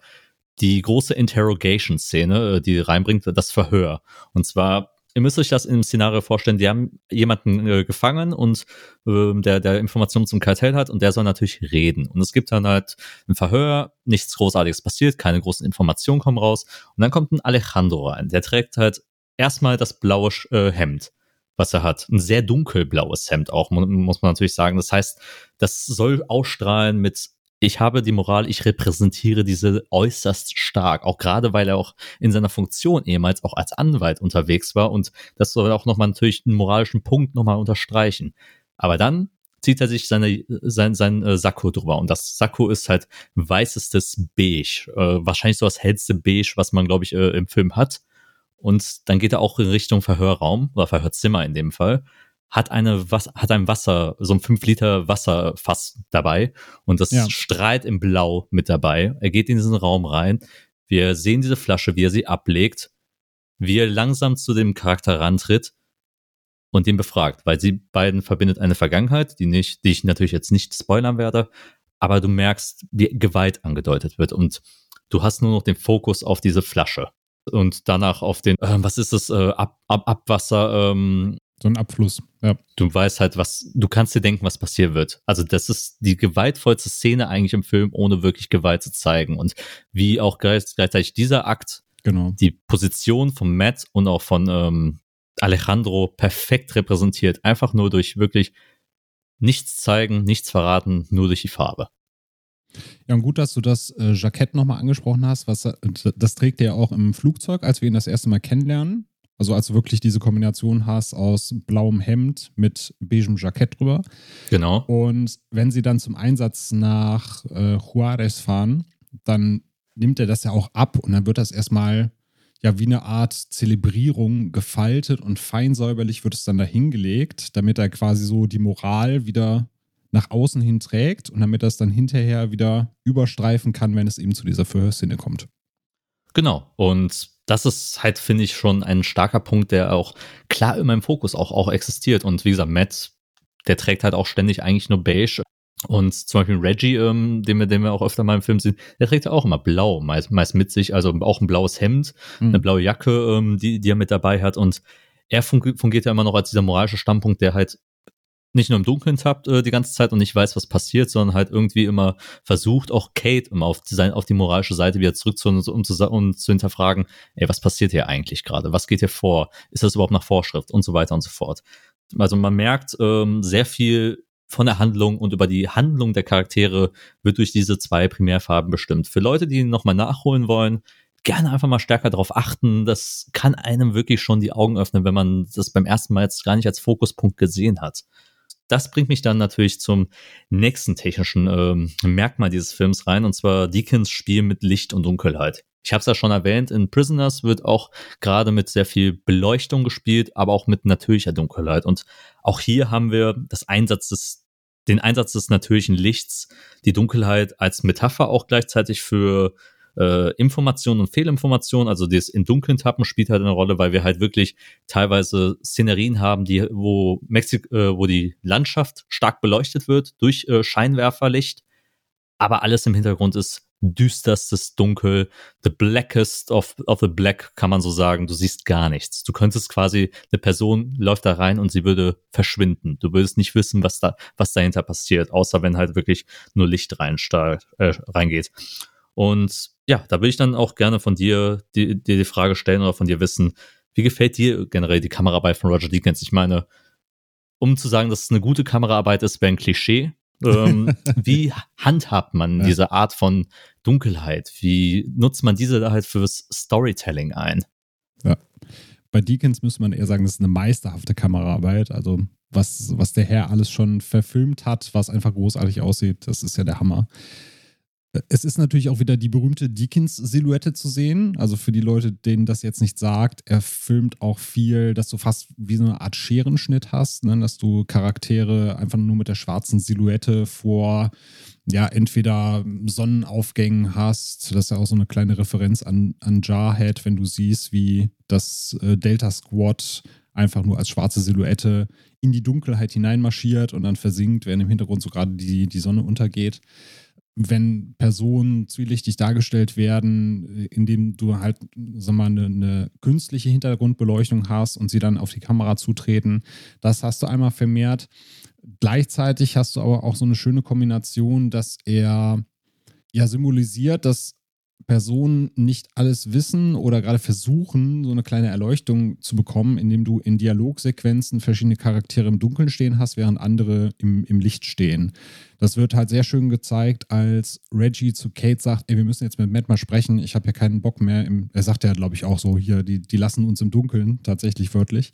die große Interrogation-Szene, äh, die reinbringt, das Verhör. Und zwar ihr müsst euch das im Szenario vorstellen, die haben jemanden äh, gefangen und äh, der, der Informationen zum Kartell hat und der soll natürlich reden. Und es gibt dann halt ein Verhör, nichts Großartiges passiert, keine großen Informationen kommen raus. Und dann kommt ein Alejandro rein, der trägt halt erstmal das blaue äh, Hemd was er hat. Ein sehr dunkelblaues Hemd auch, muss man natürlich sagen. Das heißt, das soll ausstrahlen mit ich habe die Moral, ich repräsentiere diese äußerst stark, auch gerade weil er auch in seiner Funktion ehemals auch als Anwalt unterwegs war und das soll auch nochmal natürlich einen moralischen Punkt nochmal unterstreichen. Aber dann zieht er sich seine, sein, sein äh, Sakko drüber und das Sakko ist halt weißestes Beige, äh, wahrscheinlich so das hellste Beige, was man glaube ich äh, im Film hat. Und dann geht er auch in Richtung Verhörraum oder Verhörzimmer in dem Fall hat eine was hat ein Wasser, so ein 5 Liter Wasserfass dabei und das ja. strahlt im Blau mit dabei. Er geht in diesen Raum rein. Wir sehen diese Flasche, wie er sie ablegt, wie er langsam zu dem Charakter rantritt und ihn befragt, weil sie beiden verbindet eine Vergangenheit, die nicht, die ich natürlich jetzt nicht spoilern werde, aber du merkst, wie Gewalt angedeutet wird und du hast nur noch den Fokus auf diese Flasche und danach auf den, äh, was ist das, äh, Ab, Ab, Abwasser, ähm, so ein Abfluss, ja. Du weißt halt, was, du kannst dir denken, was passieren wird. Also das ist die gewaltvollste Szene eigentlich im Film, ohne wirklich Gewalt zu zeigen. Und wie auch gleichzeitig dieser Akt genau. die Position von Matt und auch von ähm, Alejandro perfekt repräsentiert. Einfach nur durch wirklich nichts zeigen, nichts verraten, nur durch die Farbe. Ja, und gut, dass du das äh, Jackett nochmal angesprochen hast. Was, das trägt er ja auch im Flugzeug, als wir ihn das erste Mal kennenlernen. Also als du wirklich diese Kombination hast aus blauem Hemd mit beigem Jackett drüber. Genau. Und wenn sie dann zum Einsatz nach äh, Juarez fahren, dann nimmt er das ja auch ab und dann wird das erstmal ja wie eine Art Zelebrierung gefaltet und feinsäuberlich wird es dann dahingelegt, damit er quasi so die Moral wieder nach außen hin trägt und damit es dann hinterher wieder überstreifen kann, wenn es eben zu dieser Verhörszene kommt. Genau. Und das ist halt, finde ich, schon ein starker Punkt, der auch klar in meinem Fokus auch, auch existiert. Und wie gesagt, Matt, der trägt halt auch ständig eigentlich nur beige. Und zum Beispiel Reggie, ähm, den, wir, den wir auch öfter mal im Film sehen, der trägt ja auch immer blau, meist, meist mit sich, also auch ein blaues Hemd, mhm. eine blaue Jacke, ähm, die, die er mit dabei hat. Und er fungiert ja immer noch als dieser moralische Standpunkt, der halt nicht nur im Dunkeln tappt äh, die ganze Zeit und nicht weiß, was passiert, sondern halt irgendwie immer versucht, auch Kate immer auf die, auf die moralische Seite wieder zurückzuholen, um zu, um zu hinterfragen, ey, was passiert hier eigentlich gerade? Was geht hier vor? Ist das überhaupt nach Vorschrift? Und so weiter und so fort. Also man merkt ähm, sehr viel von der Handlung und über die Handlung der Charaktere wird durch diese zwei Primärfarben bestimmt. Für Leute, die nochmal nachholen wollen, gerne einfach mal stärker darauf achten. Das kann einem wirklich schon die Augen öffnen, wenn man das beim ersten Mal jetzt gar nicht als Fokuspunkt gesehen hat das bringt mich dann natürlich zum nächsten technischen ähm, Merkmal dieses Films rein, und zwar Deakins Spiel mit Licht und Dunkelheit. Ich habe es ja schon erwähnt, in Prisoners wird auch gerade mit sehr viel Beleuchtung gespielt, aber auch mit natürlicher Dunkelheit. Und auch hier haben wir das Einsatz des, den Einsatz des natürlichen Lichts, die Dunkelheit als Metapher auch gleichzeitig für äh, Informationen und Fehlinformationen, also das in Dunkeln tappen spielt halt eine Rolle, weil wir halt wirklich teilweise Szenerien haben, die, wo Mexik, äh, wo die Landschaft stark beleuchtet wird durch äh, Scheinwerferlicht, aber alles im Hintergrund ist düsterstes Dunkel, the blackest of, of the black, kann man so sagen. Du siehst gar nichts. Du könntest quasi, eine Person läuft da rein und sie würde verschwinden. Du würdest nicht wissen, was da, was dahinter passiert, außer wenn halt wirklich nur Licht rein, äh, reingeht. Und ja, da will ich dann auch gerne von dir dir die, die Frage stellen oder von dir wissen, wie gefällt dir generell die Kameraarbeit von Roger Deakins? Ich meine, um zu sagen, dass es eine gute Kameraarbeit ist, wäre ein Klischee. ähm, <laughs> wie handhabt man ja. diese Art von Dunkelheit? Wie nutzt man diese da halt fürs Storytelling ein? Ja. Bei Deakins müsste man eher sagen, das ist eine meisterhafte Kameraarbeit. Also, was, was der Herr alles schon verfilmt hat, was einfach großartig aussieht, das ist ja der Hammer. Es ist natürlich auch wieder die berühmte Deakins-Silhouette zu sehen. Also für die Leute, denen das jetzt nicht sagt, er filmt auch viel, dass du fast wie so eine Art Scherenschnitt hast, ne? dass du Charaktere einfach nur mit der schwarzen Silhouette vor, ja, entweder Sonnenaufgängen hast. Das ist ja auch so eine kleine Referenz an, an Jarhead, wenn du siehst, wie das äh, Delta Squad einfach nur als schwarze Silhouette in die Dunkelheit hineinmarschiert und dann versinkt, während im Hintergrund so gerade die, die Sonne untergeht wenn Personen zwielichtig dargestellt werden, indem du halt, sag mal, eine, eine, künstliche Hintergrundbeleuchtung hast und sie dann auf die Kamera zutreten, das hast du einmal vermehrt. Gleichzeitig hast du aber auch so eine schöne Kombination, dass er ja symbolisiert, dass Personen nicht alles wissen oder gerade versuchen, so eine kleine Erleuchtung zu bekommen, indem du in Dialogsequenzen verschiedene Charaktere im Dunkeln stehen hast, während andere im, im Licht stehen. Das wird halt sehr schön gezeigt, als Reggie zu Kate sagt, ey, wir müssen jetzt mit Matt mal sprechen, ich habe ja keinen Bock mehr. Im, er sagt ja, glaube ich, auch so, hier, die, die lassen uns im Dunkeln, tatsächlich wörtlich.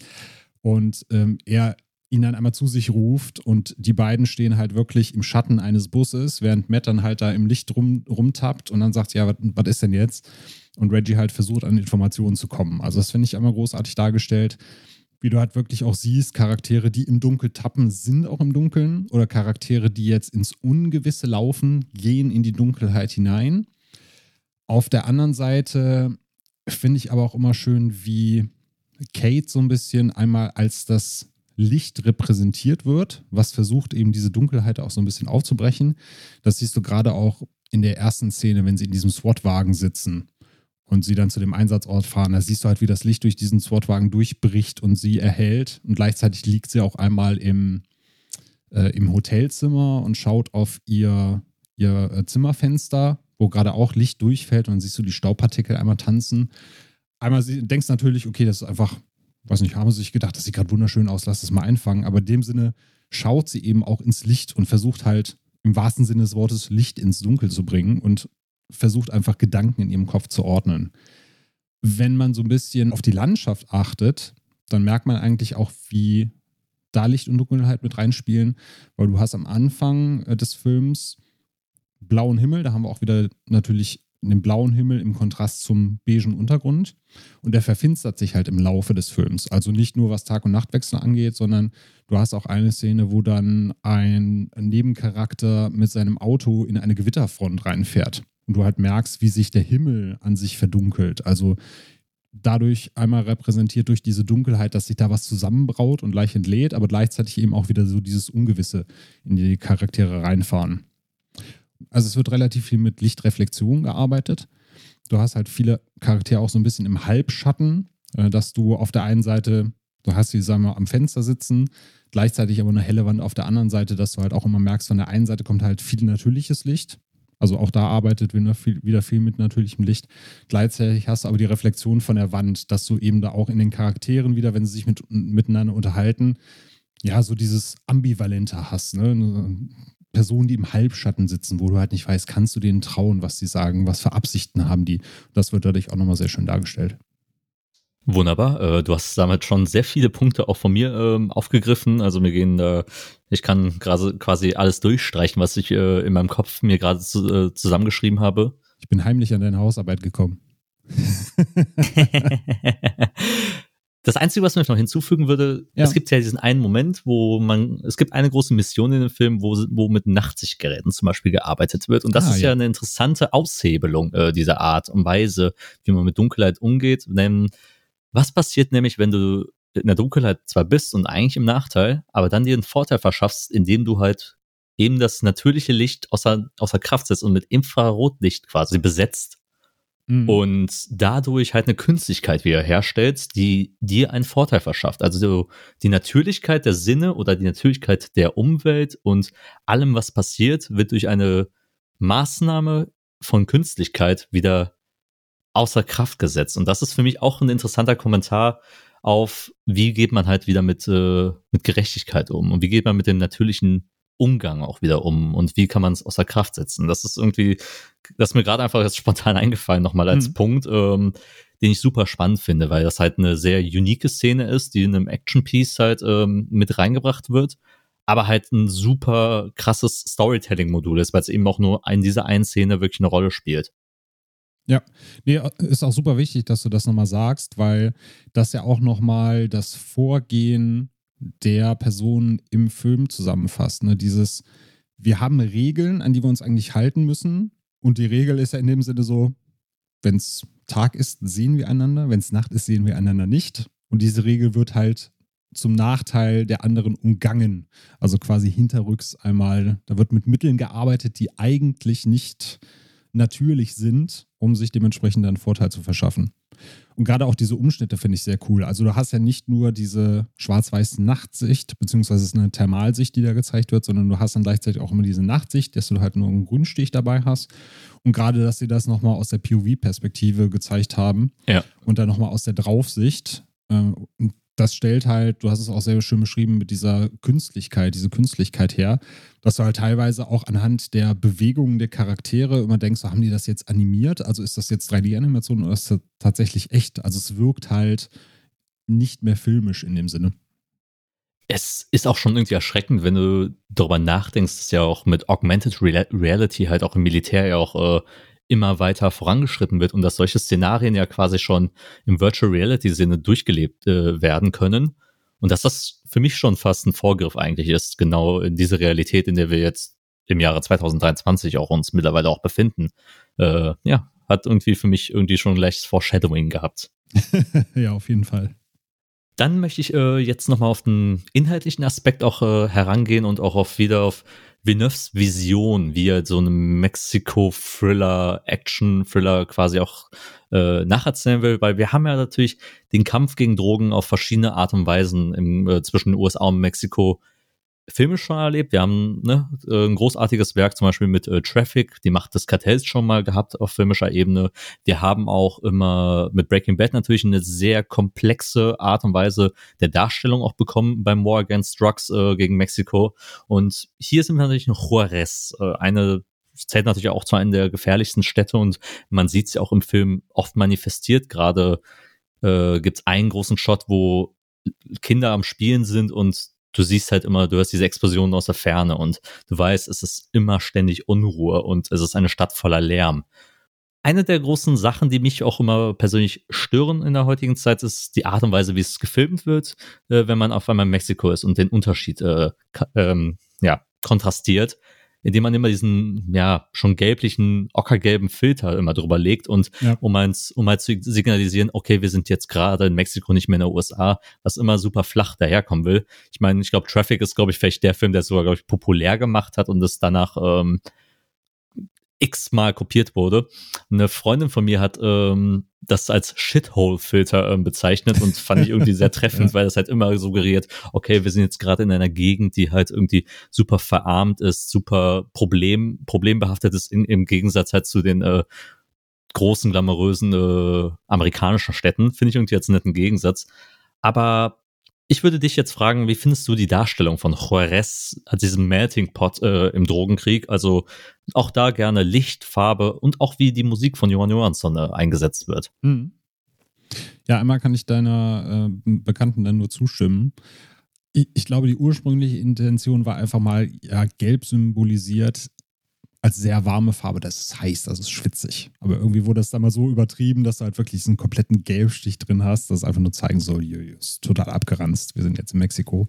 Und ähm, er ihn dann einmal zu sich ruft und die beiden stehen halt wirklich im Schatten eines Busses, während Matt dann halt da im Licht rum, rumtappt und dann sagt, ja, was ist denn jetzt? Und Reggie halt versucht, an Informationen zu kommen. Also das finde ich einmal großartig dargestellt, wie du halt wirklich auch siehst, Charaktere, die im Dunkel tappen, sind auch im Dunkeln oder Charaktere, die jetzt ins Ungewisse laufen, gehen in die Dunkelheit hinein. Auf der anderen Seite finde ich aber auch immer schön, wie Kate so ein bisschen einmal als das Licht repräsentiert wird, was versucht eben diese Dunkelheit auch so ein bisschen aufzubrechen. Das siehst du gerade auch in der ersten Szene, wenn sie in diesem SWAT-Wagen sitzen und sie dann zu dem Einsatzort fahren. Da siehst du halt, wie das Licht durch diesen SWAT-Wagen durchbricht und sie erhält. Und gleichzeitig liegt sie auch einmal im, äh, im Hotelzimmer und schaut auf ihr, ihr äh, Zimmerfenster, wo gerade auch Licht durchfällt und dann siehst du die Staubpartikel einmal tanzen. Einmal denkst du natürlich, okay, das ist einfach weiß nicht, haben sie sich gedacht, das sieht gerade wunderschön aus, lass das mal einfangen. Aber in dem Sinne schaut sie eben auch ins Licht und versucht halt im wahrsten Sinne des Wortes Licht ins Dunkel zu bringen und versucht einfach Gedanken in ihrem Kopf zu ordnen. Wenn man so ein bisschen auf die Landschaft achtet, dann merkt man eigentlich auch, wie da Licht und Dunkelheit mit reinspielen, weil du hast am Anfang äh, des Films blauen Himmel, da haben wir auch wieder natürlich einem blauen Himmel im Kontrast zum beigen Untergrund. Und der verfinstert sich halt im Laufe des Films. Also nicht nur was Tag- und Nachtwechsel angeht, sondern du hast auch eine Szene, wo dann ein Nebencharakter mit seinem Auto in eine Gewitterfront reinfährt. Und du halt merkst, wie sich der Himmel an sich verdunkelt. Also dadurch einmal repräsentiert durch diese Dunkelheit, dass sich da was zusammenbraut und leicht entlädt, aber gleichzeitig eben auch wieder so dieses Ungewisse in die Charaktere reinfahren. Also es wird relativ viel mit Lichtreflexion gearbeitet. Du hast halt viele Charaktere auch so ein bisschen im Halbschatten, äh, dass du auf der einen Seite, du hast sie, sagen wir, am Fenster sitzen, gleichzeitig aber eine helle Wand auf der anderen Seite, dass du halt auch immer merkst, von der einen Seite kommt halt viel natürliches Licht. Also auch da arbeitet wieder viel, wieder viel mit natürlichem Licht. Gleichzeitig hast du aber die Reflexion von der Wand, dass du eben da auch in den Charakteren wieder, wenn sie sich mit, miteinander unterhalten, ja, so dieses Ambivalente hast. Ne? Personen, die im Halbschatten sitzen, wo du halt nicht weißt, kannst du denen trauen, was sie sagen, was für Absichten haben die. Das wird dadurch auch nochmal sehr schön dargestellt. Wunderbar. Äh, du hast damit schon sehr viele Punkte auch von mir ähm, aufgegriffen. Also mir gehen, äh, ich kann gerade quasi alles durchstreichen, was ich äh, in meinem Kopf mir gerade zu, zusammengeschrieben habe. Ich bin heimlich an deine Hausarbeit gekommen. <laughs> <laughs> <laughs> Das Einzige, was ich noch hinzufügen würde, ja. es gibt ja diesen einen Moment, wo man, es gibt eine große Mission in dem Film, wo, wo mit Nachtsichtgeräten zum Beispiel gearbeitet wird. Und das ah, ist ja. ja. eine interessante Aushebelung äh, dieser Art und Weise, wie man mit Dunkelheit umgeht. Denn was passiert nämlich, wenn du in der Dunkelheit zwar bist und eigentlich im Nachteil, aber dann dir einen Vorteil verschaffst, indem du halt eben das natürliche Licht außer, außer Kraft setzt und mit Infrarotlicht quasi besetzt mhm. und dadurch halt eine Künstlichkeit wieder herstellt, die dir einen Vorteil verschafft. Also die Natürlichkeit der Sinne oder die Natürlichkeit der Umwelt und allem, was passiert, wird durch eine Maßnahme von Künstlichkeit wieder außer Kraft gesetzt. Und das ist für mich auch ein interessanter Kommentar auf, wie geht man halt wieder mit, äh, mit Gerechtigkeit um und wie geht man mit dem natürlichen Umgang auch wieder um und wie kann man es außer Kraft setzen. Das ist irgendwie, das ist mir gerade einfach jetzt spontan <laughs> eingefallen, nochmal als mhm. Punkt, ähm, den ich super spannend finde, weil das halt eine sehr unique Szene ist, die in einem Action-Piece halt ähm, mit reingebracht wird, aber halt ein super krasses Storytelling-Modul ist, weil es eben auch nur in dieser einen Szene wirklich eine Rolle spielt. Ja, nee, ist auch super wichtig, dass du das nochmal sagst, weil das ja auch nochmal das Vorgehen der Person im Film zusammenfasst. Ne? Dieses, wir haben Regeln, an die wir uns eigentlich halten müssen. Und die Regel ist ja in dem Sinne so, wenn es Tag ist, sehen wir einander, wenn es Nacht ist, sehen wir einander nicht. Und diese Regel wird halt zum Nachteil der anderen umgangen. Also quasi hinterrücks einmal, da wird mit Mitteln gearbeitet, die eigentlich nicht natürlich sind, um sich dementsprechend einen Vorteil zu verschaffen. Und gerade auch diese Umschnitte finde ich sehr cool. Also du hast ja nicht nur diese schwarz-weiße Nachtsicht, beziehungsweise es ist eine Thermalsicht, die da gezeigt wird, sondern du hast dann gleichzeitig auch immer diese Nachtsicht, dass du halt nur einen Grünstich dabei hast. Und gerade, dass sie das nochmal aus der POV-Perspektive gezeigt haben ja. und dann nochmal aus der Draufsicht. Äh, das stellt halt, du hast es auch sehr schön beschrieben, mit dieser Künstlichkeit, diese Künstlichkeit her, dass du halt teilweise auch anhand der Bewegungen der Charaktere immer denkst, so, haben die das jetzt animiert? Also ist das jetzt 3D-Animation oder ist das tatsächlich echt? Also es wirkt halt nicht mehr filmisch in dem Sinne. Es ist auch schon irgendwie erschreckend, wenn du darüber nachdenkst, dass ja auch mit Augmented Reality halt auch im Militär ja auch äh, immer weiter vorangeschritten wird und dass solche Szenarien ja quasi schon im Virtual Reality Sinne durchgelebt äh, werden können. Und dass das für mich schon fast ein Vorgriff eigentlich ist, genau in diese Realität, in der wir jetzt im Jahre 2023 auch uns mittlerweile auch befinden. Äh, ja, hat irgendwie für mich irgendwie schon ein leichtes Foreshadowing gehabt. <laughs> ja, auf jeden Fall. Dann möchte ich äh, jetzt nochmal auf den inhaltlichen Aspekt auch äh, herangehen und auch auf wieder auf Villeneuves Vision, wie er so einen Mexiko-Thriller, Action-Thriller quasi auch äh, nacherzählen will, weil wir haben ja natürlich den Kampf gegen Drogen auf verschiedene Art und Weisen im, äh, zwischen USA und Mexiko filmisch schon erlebt. Wir haben ne, äh, ein großartiges Werk zum Beispiel mit äh, Traffic, die Macht des Kartells schon mal gehabt auf filmischer Ebene. Wir haben auch immer mit Breaking Bad natürlich eine sehr komplexe Art und Weise der Darstellung auch bekommen beim War Against Drugs äh, gegen Mexiko. Und hier sind wir natürlich in Juarez, äh, eine zählt natürlich auch zu einer der gefährlichsten Städte und man sieht ja auch im Film oft manifestiert. Gerade äh, gibt es einen großen Shot, wo Kinder am Spielen sind und du siehst halt immer, du hörst diese Explosionen aus der Ferne und du weißt, es ist immer ständig Unruhe und es ist eine Stadt voller Lärm. Eine der großen Sachen, die mich auch immer persönlich stören in der heutigen Zeit, ist die Art und Weise, wie es gefilmt wird, äh, wenn man auf einmal in Mexiko ist und den Unterschied äh, ähm, ja, kontrastiert indem man immer diesen, ja, schon gelblichen, ockergelben Filter immer drüber legt und ja. um eins, um mal zu signalisieren, okay, wir sind jetzt gerade in Mexiko, nicht mehr in der USA, was immer super flach daherkommen will. Ich meine, ich glaube, Traffic ist, glaube ich, vielleicht der Film, der es sogar, glaube ich, populär gemacht hat und es danach ähm, x-mal kopiert wurde. Eine Freundin von mir hat ähm, das als Shithole-Filter ähm, bezeichnet und fand ich irgendwie sehr <laughs> treffend, ja. weil das halt immer suggeriert, okay, wir sind jetzt gerade in einer Gegend, die halt irgendwie super verarmt ist, super problem, problembehaftet ist, in, im Gegensatz halt zu den äh, großen, glamourösen äh, amerikanischen Städten. Finde ich irgendwie jetzt einen netten Gegensatz. Aber ich würde dich jetzt fragen, wie findest du die Darstellung von Juarez als diesem Melting Pot äh, im Drogenkrieg? Also auch da gerne Licht, Farbe und auch wie die Musik von Johann Johansson äh, eingesetzt wird. Mhm. Ja, einmal kann ich deiner äh, Bekannten dann nur zustimmen. Ich, ich, glaube, die ursprüngliche Intention war einfach mal ja, gelb symbolisiert als sehr warme Farbe. Das ist heiß, das ist schwitzig. Aber irgendwie wurde das dann mal so übertrieben, dass du halt wirklich einen kompletten Gelbstich drin hast, dass es einfach nur zeigen soll, ist total abgeranzt. Wir sind jetzt in Mexiko.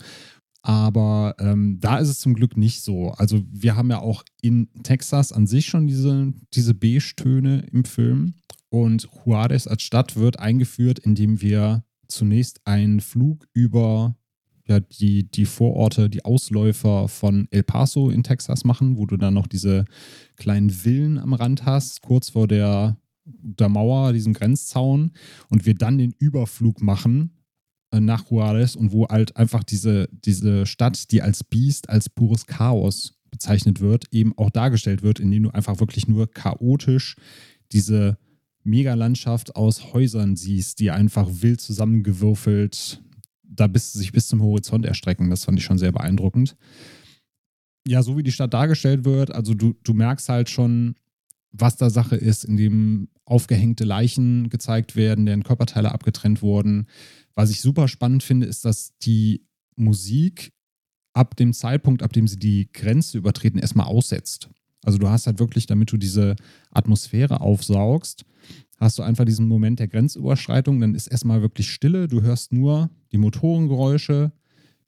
Aber ähm, da ist es zum Glück nicht so. Also wir haben ja auch in Texas an sich schon diese, diese Beige-Töne im Film. Und Juarez als Stadt wird eingeführt, indem wir zunächst einen Flug über ja die, die Vororte, die Ausläufer von El Paso in Texas machen, wo du dann noch diese kleinen Villen am Rand hast, kurz vor der, der Mauer, diesem Grenzzaun, und wir dann den Überflug machen äh, nach Juarez und wo halt einfach diese, diese Stadt, die als Biest, als pures Chaos bezeichnet wird, eben auch dargestellt wird, indem du einfach wirklich nur chaotisch diese Megalandschaft aus Häusern siehst, die einfach wild zusammengewürfelt da bis, sich bis zum Horizont erstrecken. Das fand ich schon sehr beeindruckend. Ja, so wie die Stadt dargestellt wird, also du, du merkst halt schon, was da Sache ist, indem aufgehängte Leichen gezeigt werden, deren Körperteile abgetrennt wurden. Was ich super spannend finde, ist, dass die Musik ab dem Zeitpunkt, ab dem sie die Grenze übertreten, erstmal aussetzt. Also du hast halt wirklich, damit du diese Atmosphäre aufsaugst, hast du einfach diesen Moment der Grenzüberschreitung, dann ist erstmal wirklich Stille, du hörst nur die Motorengeräusche,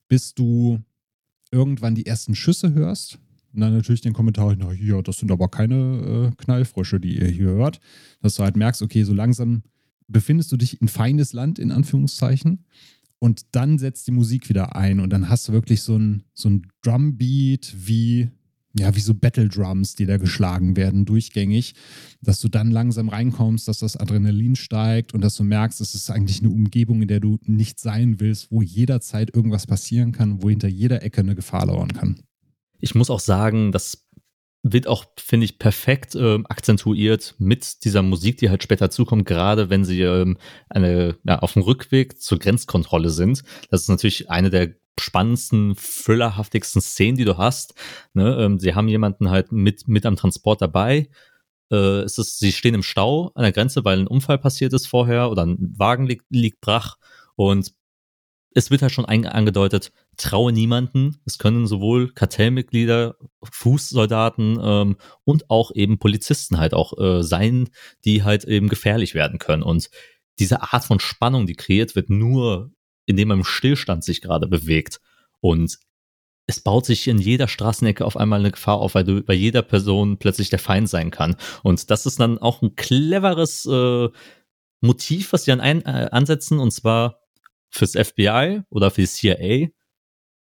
bis du irgendwann die ersten Schüsse hörst. Und dann natürlich den Kommentar, na hier, das sind aber keine äh, Knallfrösche, die ihr hier hört. Dass du halt merkst, okay, so langsam befindest du dich in feindes Land, in Anführungszeichen. Und dann setzt die Musik wieder ein und dann hast du wirklich so ein, so ein Drumbeat wie ja, wie so Battle Drums, die da geschlagen werden, durchgängig, dass du dann langsam reinkommst, dass das Adrenalin steigt und dass du merkst, es ist eigentlich eine Umgebung, in der du nicht sein willst, wo jederzeit irgendwas passieren kann, wo hinter jeder Ecke eine Gefahr lauern kann. Ich muss auch sagen, das wird auch, finde ich, perfekt äh, akzentuiert mit dieser Musik, die halt später zukommt, gerade wenn sie ähm, eine, ja, auf dem Rückweg zur Grenzkontrolle sind. Das ist natürlich eine der spannendsten, thrillerhaftigsten Szenen, die du hast. Ne? Ähm, sie haben jemanden halt mit, mit am Transport dabei. Äh, es ist, sie stehen im Stau an der Grenze, weil ein Unfall passiert ist vorher oder ein Wagen liegt, liegt brach und es wird halt schon angedeutet, traue niemanden. Es können sowohl Kartellmitglieder, Fußsoldaten ähm, und auch eben Polizisten halt auch äh, sein, die halt eben gefährlich werden können. Und diese Art von Spannung, die kreiert wird, nur in dem man im Stillstand sich gerade bewegt. Und es baut sich in jeder Straßenecke auf einmal eine Gefahr auf, weil du bei jeder Person plötzlich der Feind sein kann. Und das ist dann auch ein cleveres äh, Motiv, was sie dann ein, äh, ansetzen, und zwar fürs FBI oder für die CIA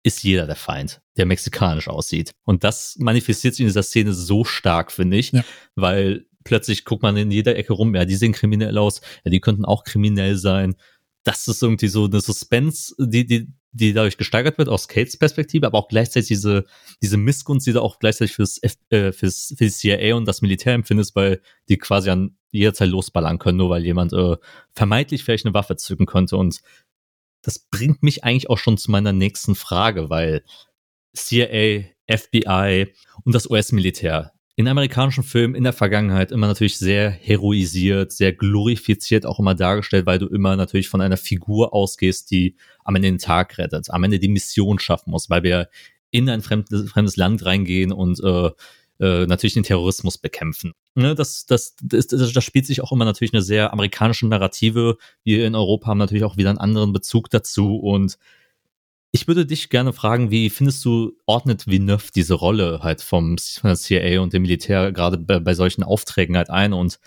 ist jeder der Feind, der mexikanisch aussieht. Und das manifestiert sich in dieser Szene so stark, finde ich, ja. weil plötzlich guckt man in jeder Ecke rum, ja, die sehen kriminell aus, ja, die könnten auch kriminell sein das ist irgendwie so eine Suspense, die, die, die dadurch gesteigert wird aus Kates Perspektive, aber auch gleichzeitig diese, diese Missgunst, die du auch gleichzeitig fürs, F, äh, fürs, fürs CIA und das Militär empfindest, weil die quasi an jeder Zeit losballern können, nur weil jemand äh, vermeintlich vielleicht eine Waffe zücken könnte. Und das bringt mich eigentlich auch schon zu meiner nächsten Frage, weil CIA, FBI und das US-Militär, in amerikanischen Filmen in der Vergangenheit immer natürlich sehr heroisiert, sehr glorifiziert auch immer dargestellt, weil du immer natürlich von einer Figur ausgehst, die am Ende den Tag rettet, am Ende die Mission schaffen muss, weil wir in ein fremdes, fremdes Land reingehen und äh, äh, natürlich den Terrorismus bekämpfen. Ne, das, das, das, das, spielt sich auch immer natürlich eine sehr amerikanische Narrative. Wir in Europa haben natürlich auch wieder einen anderen Bezug dazu und ich würde dich gerne fragen, wie findest du, ordnet Villeneuve diese Rolle halt vom CIA und dem Militär gerade bei, bei solchen Aufträgen halt ein und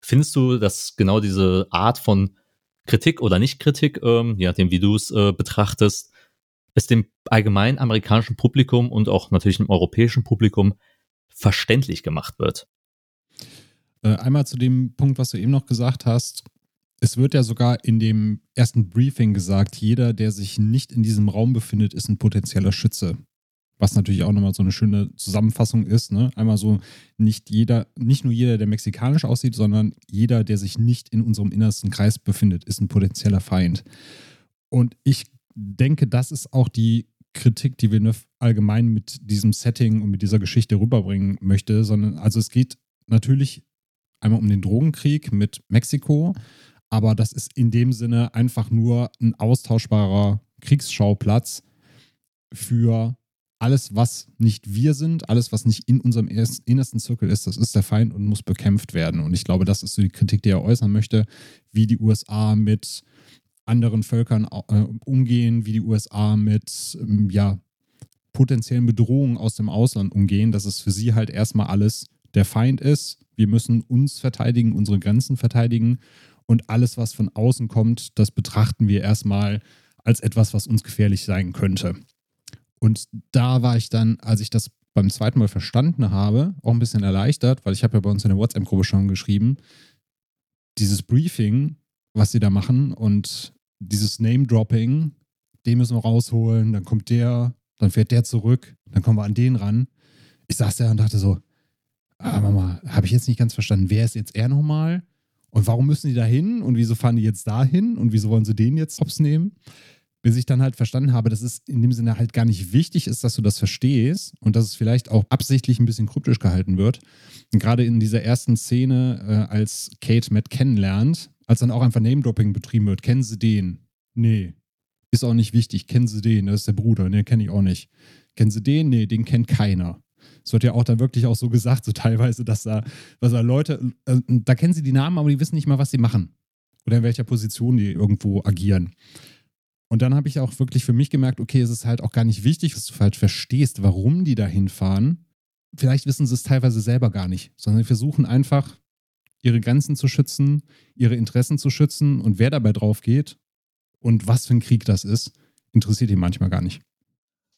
findest du, dass genau diese Art von Kritik oder Nicht-Kritik, ähm, je nachdem wie du es äh, betrachtest, es dem allgemeinen amerikanischen Publikum und auch natürlich dem europäischen Publikum verständlich gemacht wird? Äh, einmal zu dem Punkt, was du eben noch gesagt hast, es wird ja sogar in dem ersten Briefing gesagt, jeder, der sich nicht in diesem Raum befindet, ist ein potenzieller Schütze. Was natürlich auch nochmal so eine schöne Zusammenfassung ist. Ne? Einmal so, nicht jeder, nicht nur jeder, der mexikanisch aussieht, sondern jeder, der sich nicht in unserem innersten Kreis befindet, ist ein potenzieller Feind. Und ich denke, das ist auch die Kritik, die Villeneuve allgemein mit diesem Setting und mit dieser Geschichte rüberbringen möchte, sondern also es geht natürlich einmal um den Drogenkrieg mit Mexiko, aber das ist in dem Sinne einfach nur ein austauschbarer Kriegsschauplatz für alles, was nicht wir sind, alles, was nicht in unserem innersten Zirkel ist, das ist der Feind und muss bekämpft werden. Und ich glaube, das ist so die Kritik, die er äußern möchte, wie die USA mit anderen Völkern äh, umgehen, wie die USA mit ähm, ja, potenziellen Bedrohungen aus dem Ausland umgehen, dass es für sie halt erstmal alles der Feind ist. Wir müssen uns verteidigen, unsere Grenzen verteidigen und alles, was von außen kommt, das betrachten wir erstmal als etwas, was uns gefährlich sein könnte. Und da war ich dann, als ich das beim zweiten Mal verstanden habe, auch ein bisschen erleichtert, weil ich habe ja bei uns in der WhatsApp-Gruppe schon geschrieben, dieses Briefing, was sie da machen und dieses Name-Dropping, den müssen wir rausholen, dann kommt der, dann fährt der zurück, dann kommen wir an den ran. Ich saß da und dachte so, ah, Mama, habe ich jetzt nicht ganz verstanden, wer ist jetzt er nochmal? Und warum müssen die da hin? Und wieso fahren die jetzt da hin? Und wieso wollen sie den jetzt hops nehmen? Bis ich dann halt verstanden habe, dass es in dem Sinne halt gar nicht wichtig ist, dass du das verstehst und dass es vielleicht auch absichtlich ein bisschen kryptisch gehalten wird. Und gerade in dieser ersten Szene, äh, als Kate Matt kennenlernt, als dann auch einfach Name-Dropping betrieben wird, kennen sie den? Nee. Ist auch nicht wichtig. Kennen sie den? Das ist der Bruder. Nee, kenne ich auch nicht. Kennen sie den? Nee, den kennt keiner. Es wird ja auch dann wirklich auch so gesagt, so teilweise, dass da, was da Leute, äh, da kennen sie die Namen, aber die wissen nicht mal, was sie machen. Oder in welcher Position die irgendwo agieren. Und dann habe ich auch wirklich für mich gemerkt, okay, es ist halt auch gar nicht wichtig, dass du halt verstehst, warum die da hinfahren. Vielleicht wissen sie es teilweise selber gar nicht, sondern sie versuchen einfach, ihre Grenzen zu schützen, ihre Interessen zu schützen und wer dabei drauf geht und was für ein Krieg das ist, interessiert ihn manchmal gar nicht.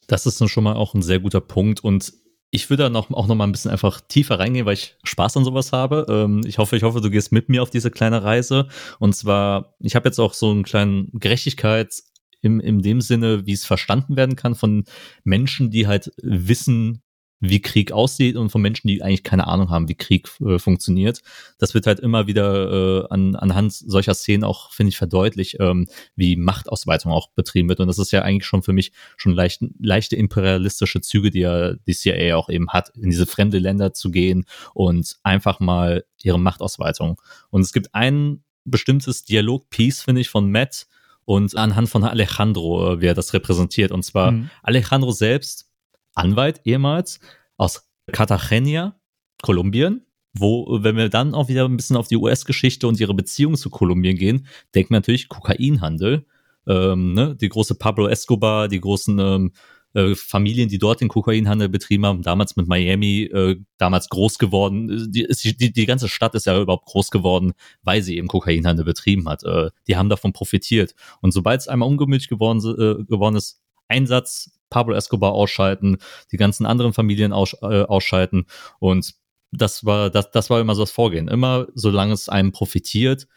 Das ist schon mal auch ein sehr guter Punkt und ich würde da noch, auch noch mal ein bisschen einfach tiefer reingehen, weil ich Spaß an sowas habe. Ähm, ich hoffe, ich hoffe, du gehst mit mir auf diese kleine Reise. Und zwar, ich habe jetzt auch so einen kleinen Gerechtigkeits im, in dem Sinne, wie es verstanden werden kann von Menschen, die halt wissen, wie Krieg aussieht und von Menschen, die eigentlich keine Ahnung haben, wie Krieg äh, funktioniert. Das wird halt immer wieder äh, an, anhand solcher Szenen auch, finde ich, verdeutlicht, ähm, wie Machtausweitung auch betrieben wird. Und das ist ja eigentlich schon für mich schon leicht, leichte imperialistische Züge, die ja die CIA auch eben hat, in diese fremde Länder zu gehen und einfach mal ihre Machtausweitung. Und es gibt ein bestimmtes Dialog-Piece, finde ich, von Matt und anhand von Alejandro, äh, wie er das repräsentiert. Und zwar mhm. Alejandro selbst Anwalt ehemals aus Cartagena, Kolumbien, wo, wenn wir dann auch wieder ein bisschen auf die US-Geschichte und ihre Beziehung zu Kolumbien gehen, denkt man natürlich Kokainhandel, ähm, ne? die große Pablo Escobar, die großen ähm, äh, Familien, die dort den Kokainhandel betrieben haben, damals mit Miami, äh, damals groß geworden. Die, die, die ganze Stadt ist ja überhaupt groß geworden, weil sie eben Kokainhandel betrieben hat. Äh, die haben davon profitiert. Und sobald es einmal ungemütlich geworden, äh, geworden ist, Einsatz, Pablo Escobar ausschalten, die ganzen anderen Familien aus, äh, ausschalten und das war, das, das war immer so das Vorgehen. Immer, solange es einem profitiert,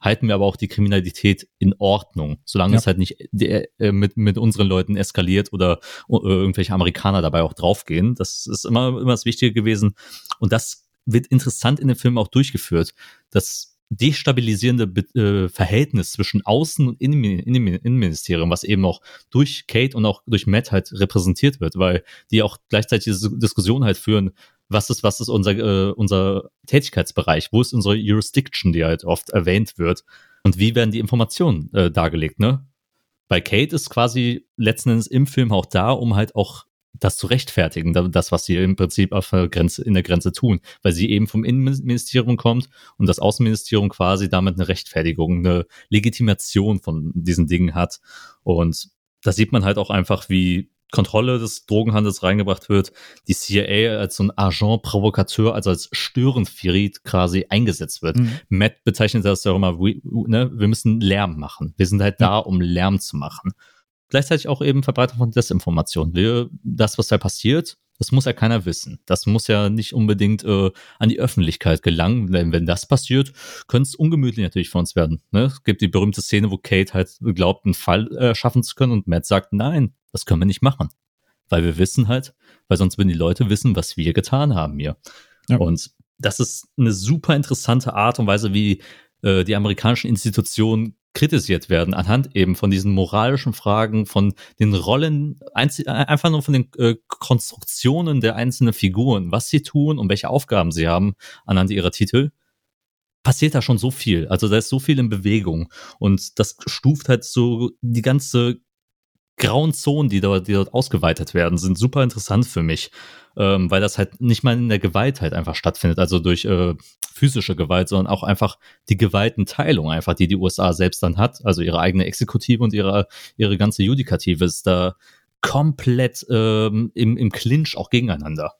halten wir aber auch die Kriminalität in Ordnung, solange ja. es halt nicht äh, mit, mit unseren Leuten eskaliert oder äh, irgendwelche Amerikaner dabei auch draufgehen. Das ist immer, immer das Wichtige gewesen. Und das wird interessant in dem Film auch durchgeführt, dass destabilisierende äh, Verhältnis zwischen Außen- und Innen Innenministerium, was eben auch durch Kate und auch durch Matt halt repräsentiert wird, weil die auch gleichzeitig diese Diskussion halt führen, was ist, was ist unser, äh, unser Tätigkeitsbereich, wo ist unsere Jurisdiction, die halt oft erwähnt wird und wie werden die Informationen äh, dargelegt, ne? Bei Kate ist quasi letzten Endes im Film auch da, um halt auch das zu rechtfertigen, das, was sie im Prinzip auf der Grenze, in der Grenze tun, weil sie eben vom Innenministerium kommt und das Außenministerium quasi damit eine Rechtfertigung, eine Legitimation von diesen Dingen hat. Und da sieht man halt auch einfach, wie Kontrolle des Drogenhandels reingebracht wird, die CIA als so ein Agent Provokateur, also als Störenfried quasi eingesetzt wird. Mhm. Matt bezeichnet das ja auch immer, ne, wir müssen Lärm machen. Wir sind halt da, um Lärm zu machen gleichzeitig auch eben Verbreitung von Desinformation. Wir, das, was da passiert, das muss ja keiner wissen. Das muss ja nicht unbedingt äh, an die Öffentlichkeit gelangen. Denn wenn das passiert, könnte es ungemütlich natürlich für uns werden. Ne? Es gibt die berühmte Szene, wo Kate halt glaubt, einen Fall äh, schaffen zu können und Matt sagt, nein, das können wir nicht machen. Weil wir wissen halt, weil sonst würden die Leute wissen, was wir getan haben hier. Ja. Und das ist eine super interessante Art und Weise, wie äh, die amerikanischen Institutionen kritisiert werden anhand eben von diesen moralischen Fragen, von den Rollen, einfach nur von den äh, Konstruktionen der einzelnen Figuren, was sie tun und welche Aufgaben sie haben anhand ihrer Titel, passiert da schon so viel. Also da ist so viel in Bewegung und das stuft halt so die ganze grauen Zonen, die dort, die dort ausgeweitet werden, sind super interessant für mich, ähm, weil das halt nicht mal in der Gewalt halt einfach stattfindet, also durch äh, physische Gewalt, sondern auch einfach die Gewaltenteilung einfach, die die USA selbst dann hat, also ihre eigene Exekutive und ihre, ihre ganze Judikative ist da komplett ähm, im, im Clinch auch gegeneinander.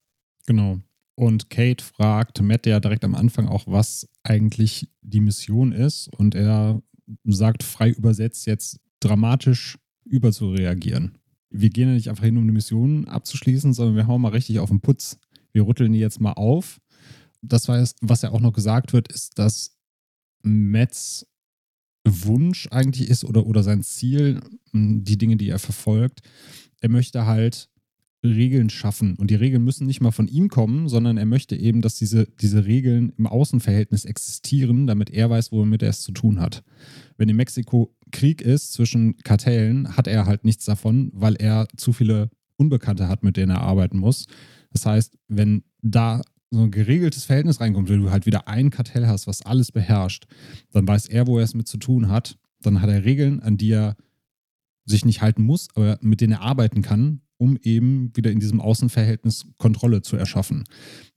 Genau. Und Kate fragt Matt ja direkt am Anfang auch, was eigentlich die Mission ist. Und er sagt frei übersetzt jetzt dramatisch überzureagieren. Wir gehen ja nicht einfach hin, um eine Mission abzuschließen, sondern wir hauen mal richtig auf den Putz. Wir rütteln die jetzt mal auf. Das jetzt, was ja auch noch gesagt wird, ist, dass Metz Wunsch eigentlich ist oder, oder sein Ziel, die Dinge, die er verfolgt. Er möchte halt Regeln schaffen. Und die Regeln müssen nicht mal von ihm kommen, sondern er möchte eben, dass diese, diese Regeln im Außenverhältnis existieren, damit er weiß, womit er es zu tun hat. Wenn in Mexiko Krieg ist zwischen Kartellen, hat er halt nichts davon, weil er zu viele Unbekannte hat, mit denen er arbeiten muss. Das heißt, wenn da so ein geregeltes Verhältnis reinkommt, wenn du halt wieder ein Kartell hast, was alles beherrscht, dann weiß er, wo er es mit zu tun hat. Dann hat er Regeln, an die er sich nicht halten muss, aber mit denen er arbeiten kann, um eben wieder in diesem Außenverhältnis Kontrolle zu erschaffen.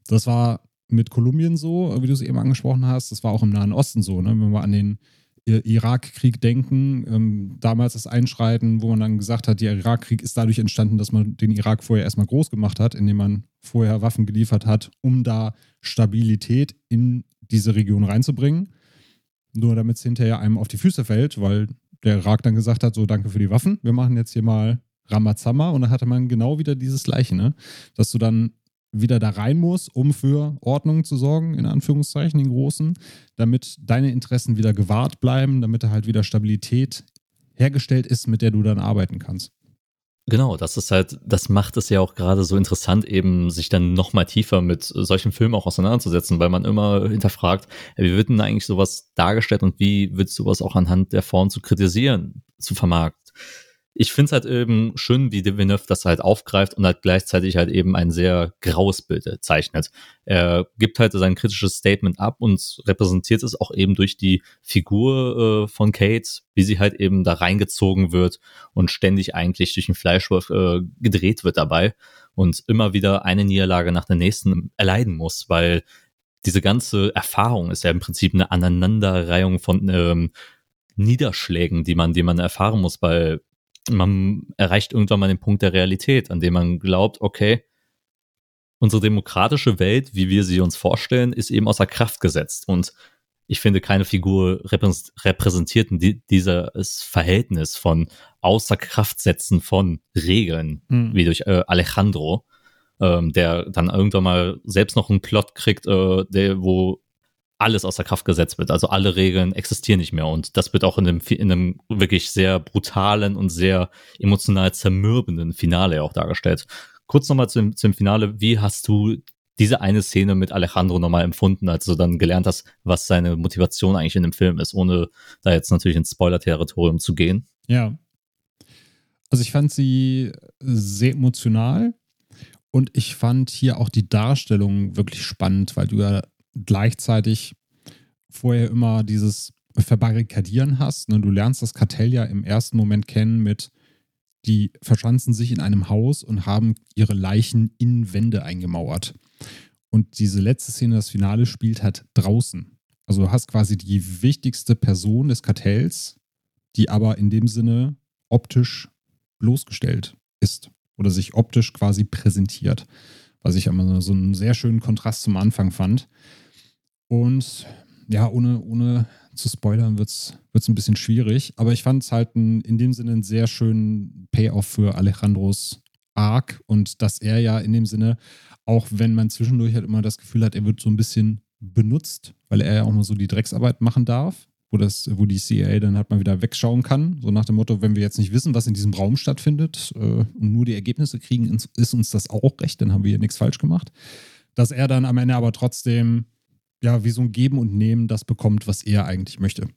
Das war mit Kolumbien so, wie du es eben angesprochen hast. Das war auch im Nahen Osten so. Ne? Wenn wir an den Irakkrieg denken, ähm, damals das Einschreiten, wo man dann gesagt hat, der Irakkrieg ist dadurch entstanden, dass man den Irak vorher erstmal groß gemacht hat, indem man vorher Waffen geliefert hat, um da Stabilität in diese Region reinzubringen. Nur damit es hinterher einem auf die Füße fällt, weil der Irak dann gesagt hat, so danke für die Waffen, wir machen jetzt hier mal Ramazama und dann hatte man genau wieder dieses Gleiche, ne? dass du dann wieder da rein muss, um für Ordnung zu sorgen, in Anführungszeichen, den Großen, damit deine Interessen wieder gewahrt bleiben, damit da halt wieder Stabilität hergestellt ist, mit der du dann arbeiten kannst. Genau, das ist halt, das macht es ja auch gerade so interessant, eben sich dann nochmal tiefer mit solchen Filmen auch auseinanderzusetzen, weil man immer hinterfragt, wie wird denn eigentlich sowas dargestellt und wie wird sowas auch anhand der Form zu kritisieren, zu vermarkten? Ich finde es halt eben schön, wie Villeneuve das halt aufgreift und halt gleichzeitig halt eben ein sehr graues Bild zeichnet. Er gibt halt sein kritisches Statement ab und repräsentiert es auch eben durch die Figur äh, von Kate, wie sie halt eben da reingezogen wird und ständig eigentlich durch den Fleischwurf äh, gedreht wird dabei und immer wieder eine Niederlage nach der nächsten erleiden muss, weil diese ganze Erfahrung ist ja im Prinzip eine Aneinanderreihung von ähm, Niederschlägen, die man, die man erfahren muss, weil man erreicht irgendwann mal den Punkt der Realität, an dem man glaubt, okay, unsere demokratische Welt, wie wir sie uns vorstellen, ist eben außer Kraft gesetzt. Und ich finde, keine Figur repräsentiert dieses Verhältnis von außer Kraft setzen von Regeln, mhm. wie durch äh, Alejandro, ähm, der dann irgendwann mal selbst noch einen Plot kriegt, äh, der, wo alles außer Kraft gesetzt wird. Also alle Regeln existieren nicht mehr. Und das wird auch in einem, in einem wirklich sehr brutalen und sehr emotional zermürbenden Finale auch dargestellt. Kurz nochmal zum, zum Finale. Wie hast du diese eine Szene mit Alejandro nochmal empfunden, als du dann gelernt hast, was seine Motivation eigentlich in dem Film ist, ohne da jetzt natürlich ins Spoiler-Territorium zu gehen? Ja. Also ich fand sie sehr emotional und ich fand hier auch die Darstellung wirklich spannend, weil du ja gleichzeitig vorher immer dieses Verbarrikadieren hast. Ne? Du lernst das Kartell ja im ersten Moment kennen mit, die verschanzen sich in einem Haus und haben ihre Leichen in Wände eingemauert. Und diese letzte Szene, das Finale, spielt halt draußen. Also du hast quasi die wichtigste Person des Kartells, die aber in dem Sinne optisch bloßgestellt ist oder sich optisch quasi präsentiert. Was ich immer so einen sehr schönen Kontrast zum Anfang fand. Und ja, ohne, ohne zu spoilern wird es ein bisschen schwierig. Aber ich fand es halt ein, in dem Sinne einen sehr schönen Payoff für Alejandros Arc und dass er ja in dem Sinne, auch wenn man zwischendurch halt immer das Gefühl hat, er wird so ein bisschen benutzt, weil er ja auch mal so die Drecksarbeit machen darf, wo, das, wo die CIA dann halt mal wieder wegschauen kann. So nach dem Motto, wenn wir jetzt nicht wissen, was in diesem Raum stattfindet äh, und nur die Ergebnisse kriegen, ist uns das auch recht, dann haben wir hier nichts falsch gemacht. Dass er dann am Ende aber trotzdem ja, wie so ein Geben und Nehmen das bekommt, was er eigentlich möchte.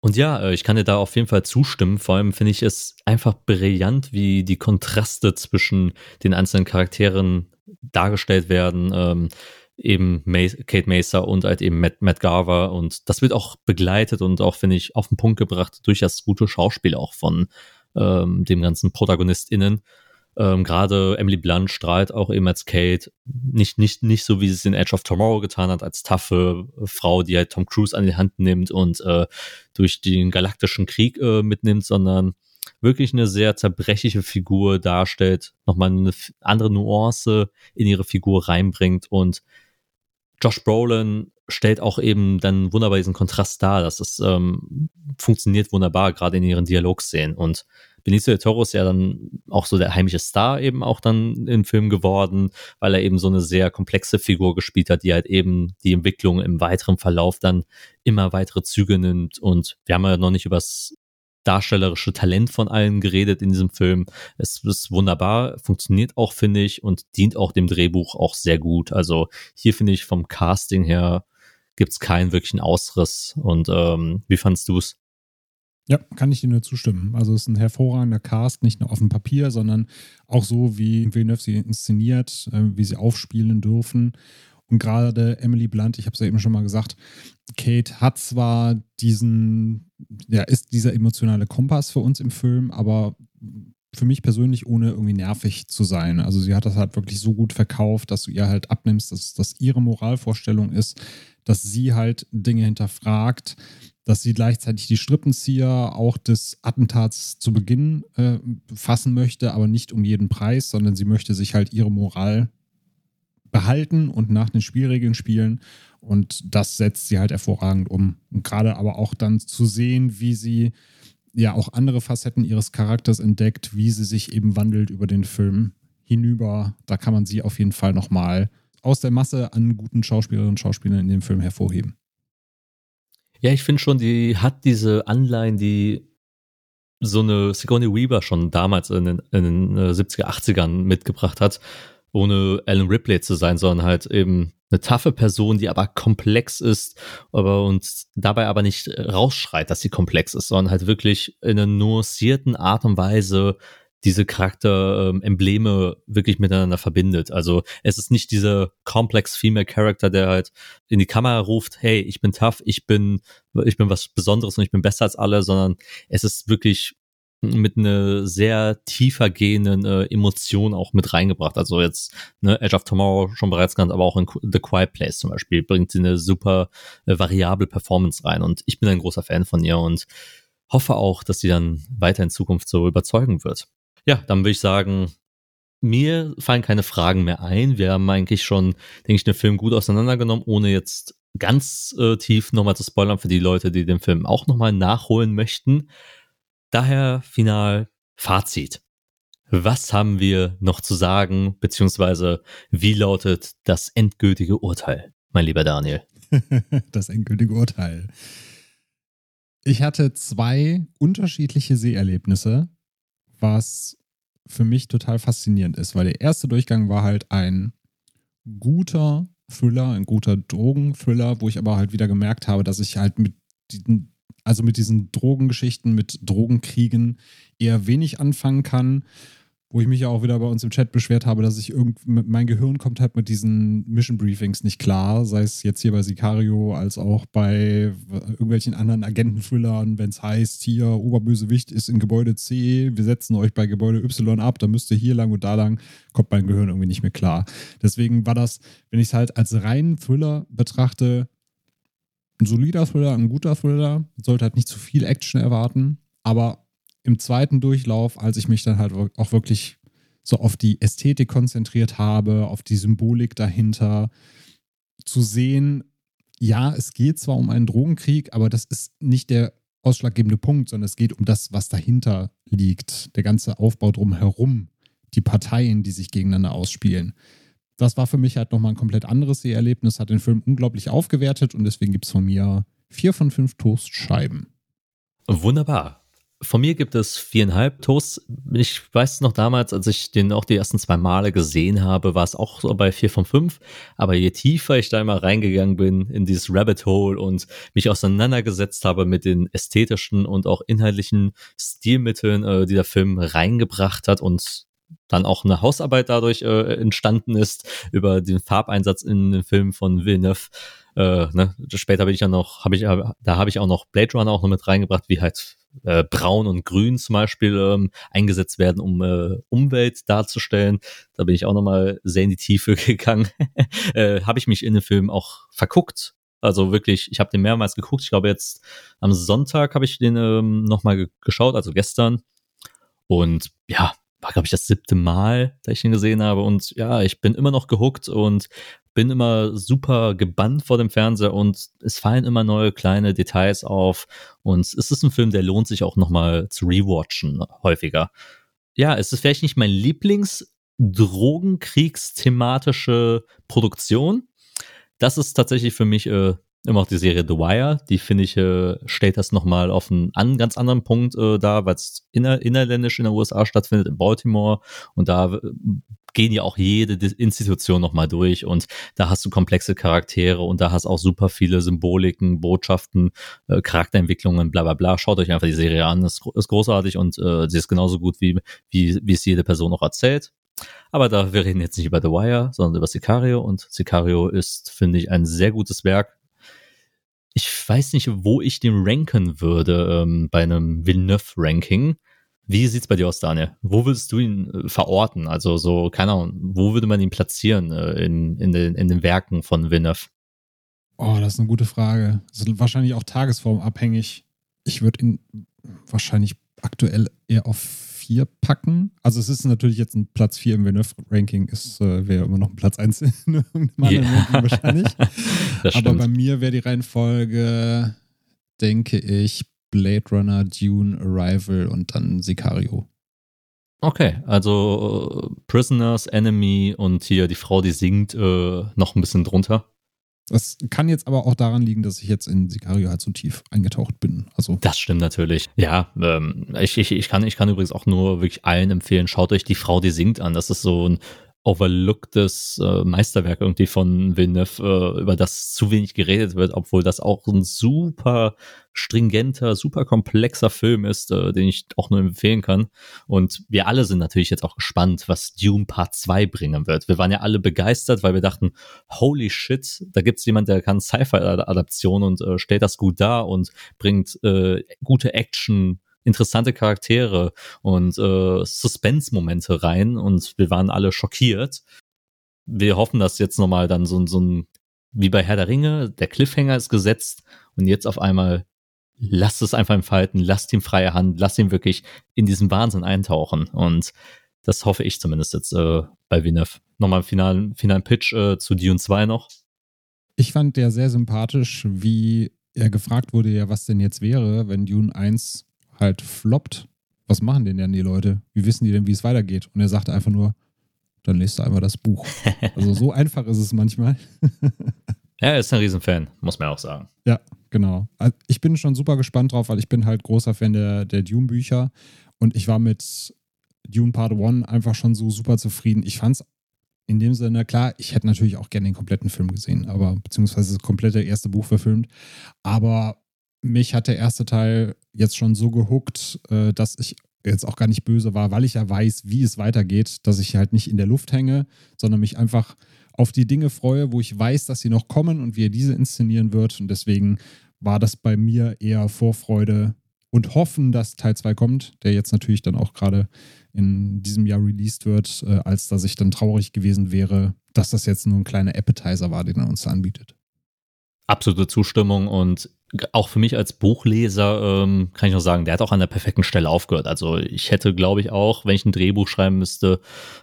Und ja, äh, ich kann dir da auf jeden Fall zustimmen. Vor allem finde ich es einfach brillant, wie die Kontraste zwischen den einzelnen Charakteren dargestellt werden. Ähm, eben Kate Mesa und halt eben Matt, Matt Garver. Und das wird auch begleitet und auch, finde ich, auf den Punkt gebracht durch das gute Schauspiel auch von ähm, dem ganzen ProtagonistInnen. Ähm, Gerade Emily Blunt strahlt auch eben als Kate. Nicht, nicht, nicht so, wie sie es in Edge of Tomorrow getan hat, als taffe Frau, die halt Tom Cruise an die Hand nimmt und äh, durch den galaktischen Krieg äh, mitnimmt, sondern wirklich eine sehr zerbrechliche Figur darstellt, nochmal eine andere Nuance in ihre Figur reinbringt und Josh Brolin stellt auch eben dann wunderbar diesen Kontrast dar. dass es ähm, funktioniert wunderbar, gerade in ihren Dialogszenen. Und Benicio del Toro ist ja dann auch so der heimliche Star eben auch dann im Film geworden, weil er eben so eine sehr komplexe Figur gespielt hat, die halt eben die Entwicklung im weiteren Verlauf dann immer weitere Züge nimmt. Und wir haben ja noch nicht über das darstellerische Talent von allen geredet in diesem Film. Es ist wunderbar, funktioniert auch, finde ich, und dient auch dem Drehbuch auch sehr gut. Also hier finde ich vom Casting her gibt's keinen wirklichen Ausriss. Und ähm, wie fandst du's? Ja, kann ich dir nur zustimmen. Also es ist ein hervorragender Cast, nicht nur auf dem Papier, sondern auch so, wie Villeneuve sie inszeniert, äh, wie sie aufspielen dürfen. Und gerade Emily Blunt, ich habe es ja eben schon mal gesagt, Kate hat zwar diesen, ja, ist dieser emotionale Kompass für uns im Film, aber für mich persönlich ohne irgendwie nervig zu sein. Also sie hat das halt wirklich so gut verkauft, dass du ihr halt abnimmst, dass das ihre Moralvorstellung ist, dass sie halt Dinge hinterfragt, dass sie gleichzeitig die Strippenzieher auch des Attentats zu Beginn äh, fassen möchte, aber nicht um jeden Preis, sondern sie möchte sich halt ihre Moral behalten und nach den Spielregeln spielen. Und das setzt sie halt hervorragend um. Und gerade aber auch dann zu sehen, wie sie ja auch andere Facetten ihres Charakters entdeckt, wie sie sich eben wandelt über den Film hinüber. Da kann man sie auf jeden Fall nochmal aus der Masse an guten Schauspielerinnen und Schauspielern in dem Film hervorheben. Ja, ich finde schon, die hat diese Anleihen, die so eine Sigourney Weaver schon damals in den, in den 70er, äh, 80ern mitgebracht hat, ohne Alan Ripley zu sein, sondern halt eben eine taffe Person, die aber komplex ist, aber und dabei aber nicht rausschreit, dass sie komplex ist, sondern halt wirklich in einer nuancierten Art und Weise diese Charakterembleme wirklich miteinander verbindet. Also es ist nicht dieser complex Female Character, der halt in die Kamera ruft, hey, ich bin tough, ich bin, ich bin was Besonderes und ich bin besser als alle, sondern es ist wirklich mit einer sehr tiefer gehenden äh, Emotion auch mit reingebracht. Also jetzt ne, Edge of Tomorrow schon bereits genannt, aber auch in The Quiet Place zum Beispiel bringt sie eine super äh, variable Performance rein und ich bin ein großer Fan von ihr und hoffe auch, dass sie dann weiter in Zukunft so überzeugen wird. Ja, dann würde ich sagen, mir fallen keine Fragen mehr ein. Wir haben eigentlich schon, denke ich, den Film gut auseinandergenommen, ohne jetzt ganz äh, tief nochmal zu spoilern für die Leute, die den Film auch nochmal nachholen möchten. Daher final Fazit. Was haben wir noch zu sagen, beziehungsweise wie lautet das endgültige Urteil, mein lieber Daniel? <laughs> das endgültige Urteil. Ich hatte zwei unterschiedliche Seherlebnisse was für mich total faszinierend ist, weil der erste Durchgang war halt ein guter Thriller, ein guter Drogenthriller, wo ich aber halt wieder gemerkt habe, dass ich halt mit diesen, also mit diesen Drogengeschichten, mit Drogenkriegen eher wenig anfangen kann wo ich mich ja auch wieder bei uns im Chat beschwert habe, dass ich irgend, mein Gehirn kommt halt mit diesen Mission Briefings nicht klar, sei es jetzt hier bei Sicario als auch bei irgendwelchen anderen Agenten-Thrillern, wenn es heißt, hier Oberbösewicht ist in Gebäude C, wir setzen euch bei Gebäude Y ab, da müsst ihr hier lang und da lang, kommt mein Gehirn irgendwie nicht mehr klar. Deswegen war das, wenn ich es halt als reinen Thriller betrachte, ein solider Thriller, ein guter Thriller, sollte halt nicht zu viel Action erwarten, aber im zweiten Durchlauf, als ich mich dann halt auch wirklich so auf die Ästhetik konzentriert habe, auf die Symbolik dahinter, zu sehen, ja, es geht zwar um einen Drogenkrieg, aber das ist nicht der ausschlaggebende Punkt, sondern es geht um das, was dahinter liegt, der ganze Aufbau drumherum, die Parteien, die sich gegeneinander ausspielen. Das war für mich halt nochmal ein komplett anderes Seherlebnis, hat den Film unglaublich aufgewertet und deswegen gibt es von mir vier von fünf Toastscheiben. Wunderbar. Von mir gibt es viereinhalb Toasts. Ich weiß noch damals, als ich den auch die ersten zwei Male gesehen habe, war es auch so bei vier von fünf. Aber je tiefer ich da immer reingegangen bin in dieses Rabbit Hole und mich auseinandergesetzt habe mit den ästhetischen und auch inhaltlichen Stilmitteln, äh, die der Film reingebracht hat und dann auch eine Hausarbeit dadurch äh, entstanden ist über den Farbeinsatz in den Film von Villeneuve. Äh, ne? Später bin ich ja noch, habe ich, da habe ich auch noch Blade Runner auch noch mit reingebracht, wie halt äh, Braun und Grün zum Beispiel ähm, eingesetzt werden, um äh, Umwelt darzustellen. Da bin ich auch nochmal sehr in die Tiefe <laughs> gegangen. äh, habe ich mich in dem Film auch verguckt. Also wirklich, ich habe den mehrmals geguckt. Ich glaube jetzt am Sonntag habe ich den ähm, nochmal geschaut, also gestern. Und ja, war, glaube ich, das siebte Mal, dass ich ihn gesehen habe. Und ja, ich bin immer noch gehuckt und bin immer super gebannt vor dem Fernseher und es fallen immer neue kleine Details auf. Und es ist ein Film, der lohnt sich auch nochmal zu rewatchen häufiger. Ja, es ist vielleicht nicht mein Lieblings-Drogenkriegsthematische Produktion. Das ist tatsächlich für mich äh, immer auch die Serie The Wire. Die finde ich, äh, stellt das nochmal auf einen an, ganz anderen Punkt äh, da, weil es inner, innerländisch in den USA stattfindet, in Baltimore. Und da äh, gehen ja auch jede Institution nochmal durch und da hast du komplexe Charaktere und da hast auch super viele Symboliken, Botschaften, äh, Charakterentwicklungen, bla bla bla. Schaut euch einfach die Serie an, ist, ist großartig und äh, sie ist genauso gut, wie, wie, wie es jede Person auch erzählt. Aber da, wir reden jetzt nicht über The Wire, sondern über Sicario und Sicario ist, finde ich, ein sehr gutes Werk ich weiß nicht, wo ich den ranken würde ähm, bei einem Villeneuve-Ranking. Wie sieht's bei dir aus, Daniel? Wo würdest du ihn äh, verorten? Also so, keine Ahnung, wo würde man ihn platzieren äh, in, in, den, in den Werken von Villeneuve? Oh, das ist eine gute Frage. Das ist wahrscheinlich auch tagesformabhängig. Ich würde ihn wahrscheinlich aktuell eher auf vier packen. Also es ist natürlich jetzt ein Platz vier im Villeneuve-Ranking, ist äh, wäre immer noch ein Platz eins in <laughs> irgendeinem anderen yeah. Ranking wahrscheinlich. <laughs> Aber bei mir wäre die Reihenfolge, denke ich, Blade Runner, Dune, Arrival und dann Sicario. Okay, also äh, Prisoners, Enemy und hier die Frau, die singt, äh, noch ein bisschen drunter. Das kann jetzt aber auch daran liegen, dass ich jetzt in Sicario halt so tief eingetaucht bin. Also das stimmt natürlich. Ja, ähm, ich, ich, ich, kann, ich kann übrigens auch nur wirklich allen empfehlen, schaut euch die Frau, die singt an. Das ist so ein overlooktes äh, Meisterwerk irgendwie von Villeneuve, äh, über das zu wenig geredet wird, obwohl das auch ein super stringenter, super komplexer Film ist, äh, den ich auch nur empfehlen kann. Und wir alle sind natürlich jetzt auch gespannt, was Dune Part 2 bringen wird. Wir waren ja alle begeistert, weil wir dachten, holy shit, da gibt's jemand, der kann Sci-Fi-Adaption und äh, stellt das gut dar und bringt äh, gute Action interessante Charaktere und äh, Suspense-Momente rein und wir waren alle schockiert. Wir hoffen, dass jetzt nochmal dann so, so ein, wie bei Herr der Ringe, der Cliffhanger ist gesetzt und jetzt auf einmal lasst es einfach entfalten, lasst ihm freie Hand, lasst ihn wirklich in diesen Wahnsinn eintauchen und das hoffe ich zumindest jetzt äh, bei Villeneuve. Nochmal einen finalen, finalen Pitch äh, zu Dune 2 noch. Ich fand der sehr sympathisch, wie er gefragt wurde, ja, was denn jetzt wäre, wenn Dune 1 halt floppt, was machen denn dann die Leute? Wie wissen die denn, wie es weitergeht? Und er sagte einfach nur, dann lest du einmal das Buch. <laughs> Also so einfach ist es manchmal. <laughs> ja, er ist ein Riesenfan, muss man auch sagen. Ja, genau. Also ich bin schon super gespannt drauf, weil ich bin halt großer Fan der, der Dune-Bücher und ich war mit Dune Part 1 einfach schon so super zufrieden. Ich fand es in dem Sinne, klar, ich hätte natürlich auch gerne den kompletten Film gesehen, aber beziehungsweise das komplette erste Buch verfilmt. Aber mich hat der erste Teil jetzt schon so gehuckt, äh, dass ich jetzt auch gar nicht böse war, weil ich ja weiß, wie es weitergeht, dass ich halt nicht in der Luft hänge, sondern mich einfach auf die Dinge freue, wo ich weiß, dass sie noch kommen und wie er diese inszenieren wird. Und deswegen war das bei mir eher Vorfreude und hoffen, dass Teil 2 kommt, der jetzt natürlich dann auch gerade in diesem Jahr released wird, äh, als dass ich dann traurig gewesen wäre, dass das jetzt nur ein kleiner Appetizer war, den er uns anbietet. Absolute Zustimmung und auch für mich als Buchleser ähm, kann ich nur sagen, der hat auch an der perfekten Stelle aufgehört. Also ich hätte, glaube ich, auch, wenn ich ein Drehbuch schreiben müsste,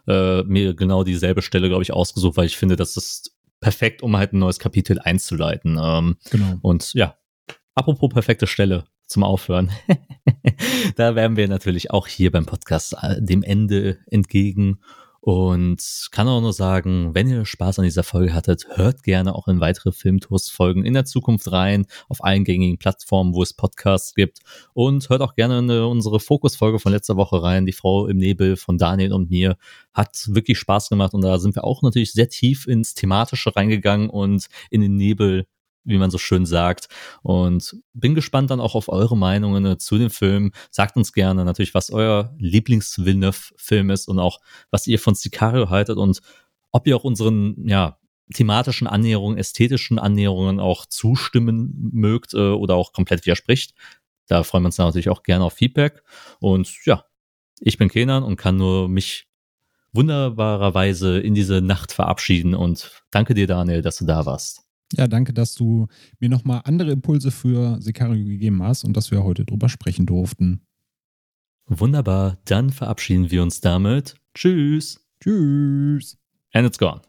äh, mir genau dieselbe Stelle, glaube ich, ausgesucht, weil ich finde, das ist perfekt, um halt ein neues Kapitel einzuleiten. Ähm, genau. Und ja, apropos perfekte Stelle zum Aufhören. <laughs> da werden wir natürlich auch hier beim Podcast äh, dem Ende entgegen und kann auch nur sagen, wenn ihr Spaß an dieser Folge hattet, hört gerne auch in weitere Filmtours-Folgen in der Zukunft rein, auf allen gängigen Plattformen, wo es Podcasts gibt. Und hört auch gerne in unsere Fokusfolge von letzter Woche rein, die Frau im Nebel von Daniel und mir. Hat wirklich Spaß gemacht und da sind wir auch natürlich sehr tief ins Thematische reingegangen und in den Nebel wie man so schön sagt. Und bin gespannt dann auch auf eure Meinungen äh, zu dem Film. Sagt uns gerne natürlich, was euer Lieblings-Villeneuve-Film ist und auch, was ihr von Sicario haltet und ob ihr auch unseren, ja, thematischen Annäherungen, ästhetischen Annäherungen auch zustimmen mögt äh, oder auch komplett widerspricht. Da freuen wir uns natürlich auch gerne auf Feedback. Und ja, ich bin Kenan und kann nur mich wunderbarerweise in diese Nacht verabschieden und danke dir, Daniel, dass du da warst. Ja, danke, dass du mir nochmal andere Impulse für Sicario gegeben hast und dass wir heute drüber sprechen durften. Wunderbar, dann verabschieden wir uns damit. Tschüss. Tschüss. And it's gone.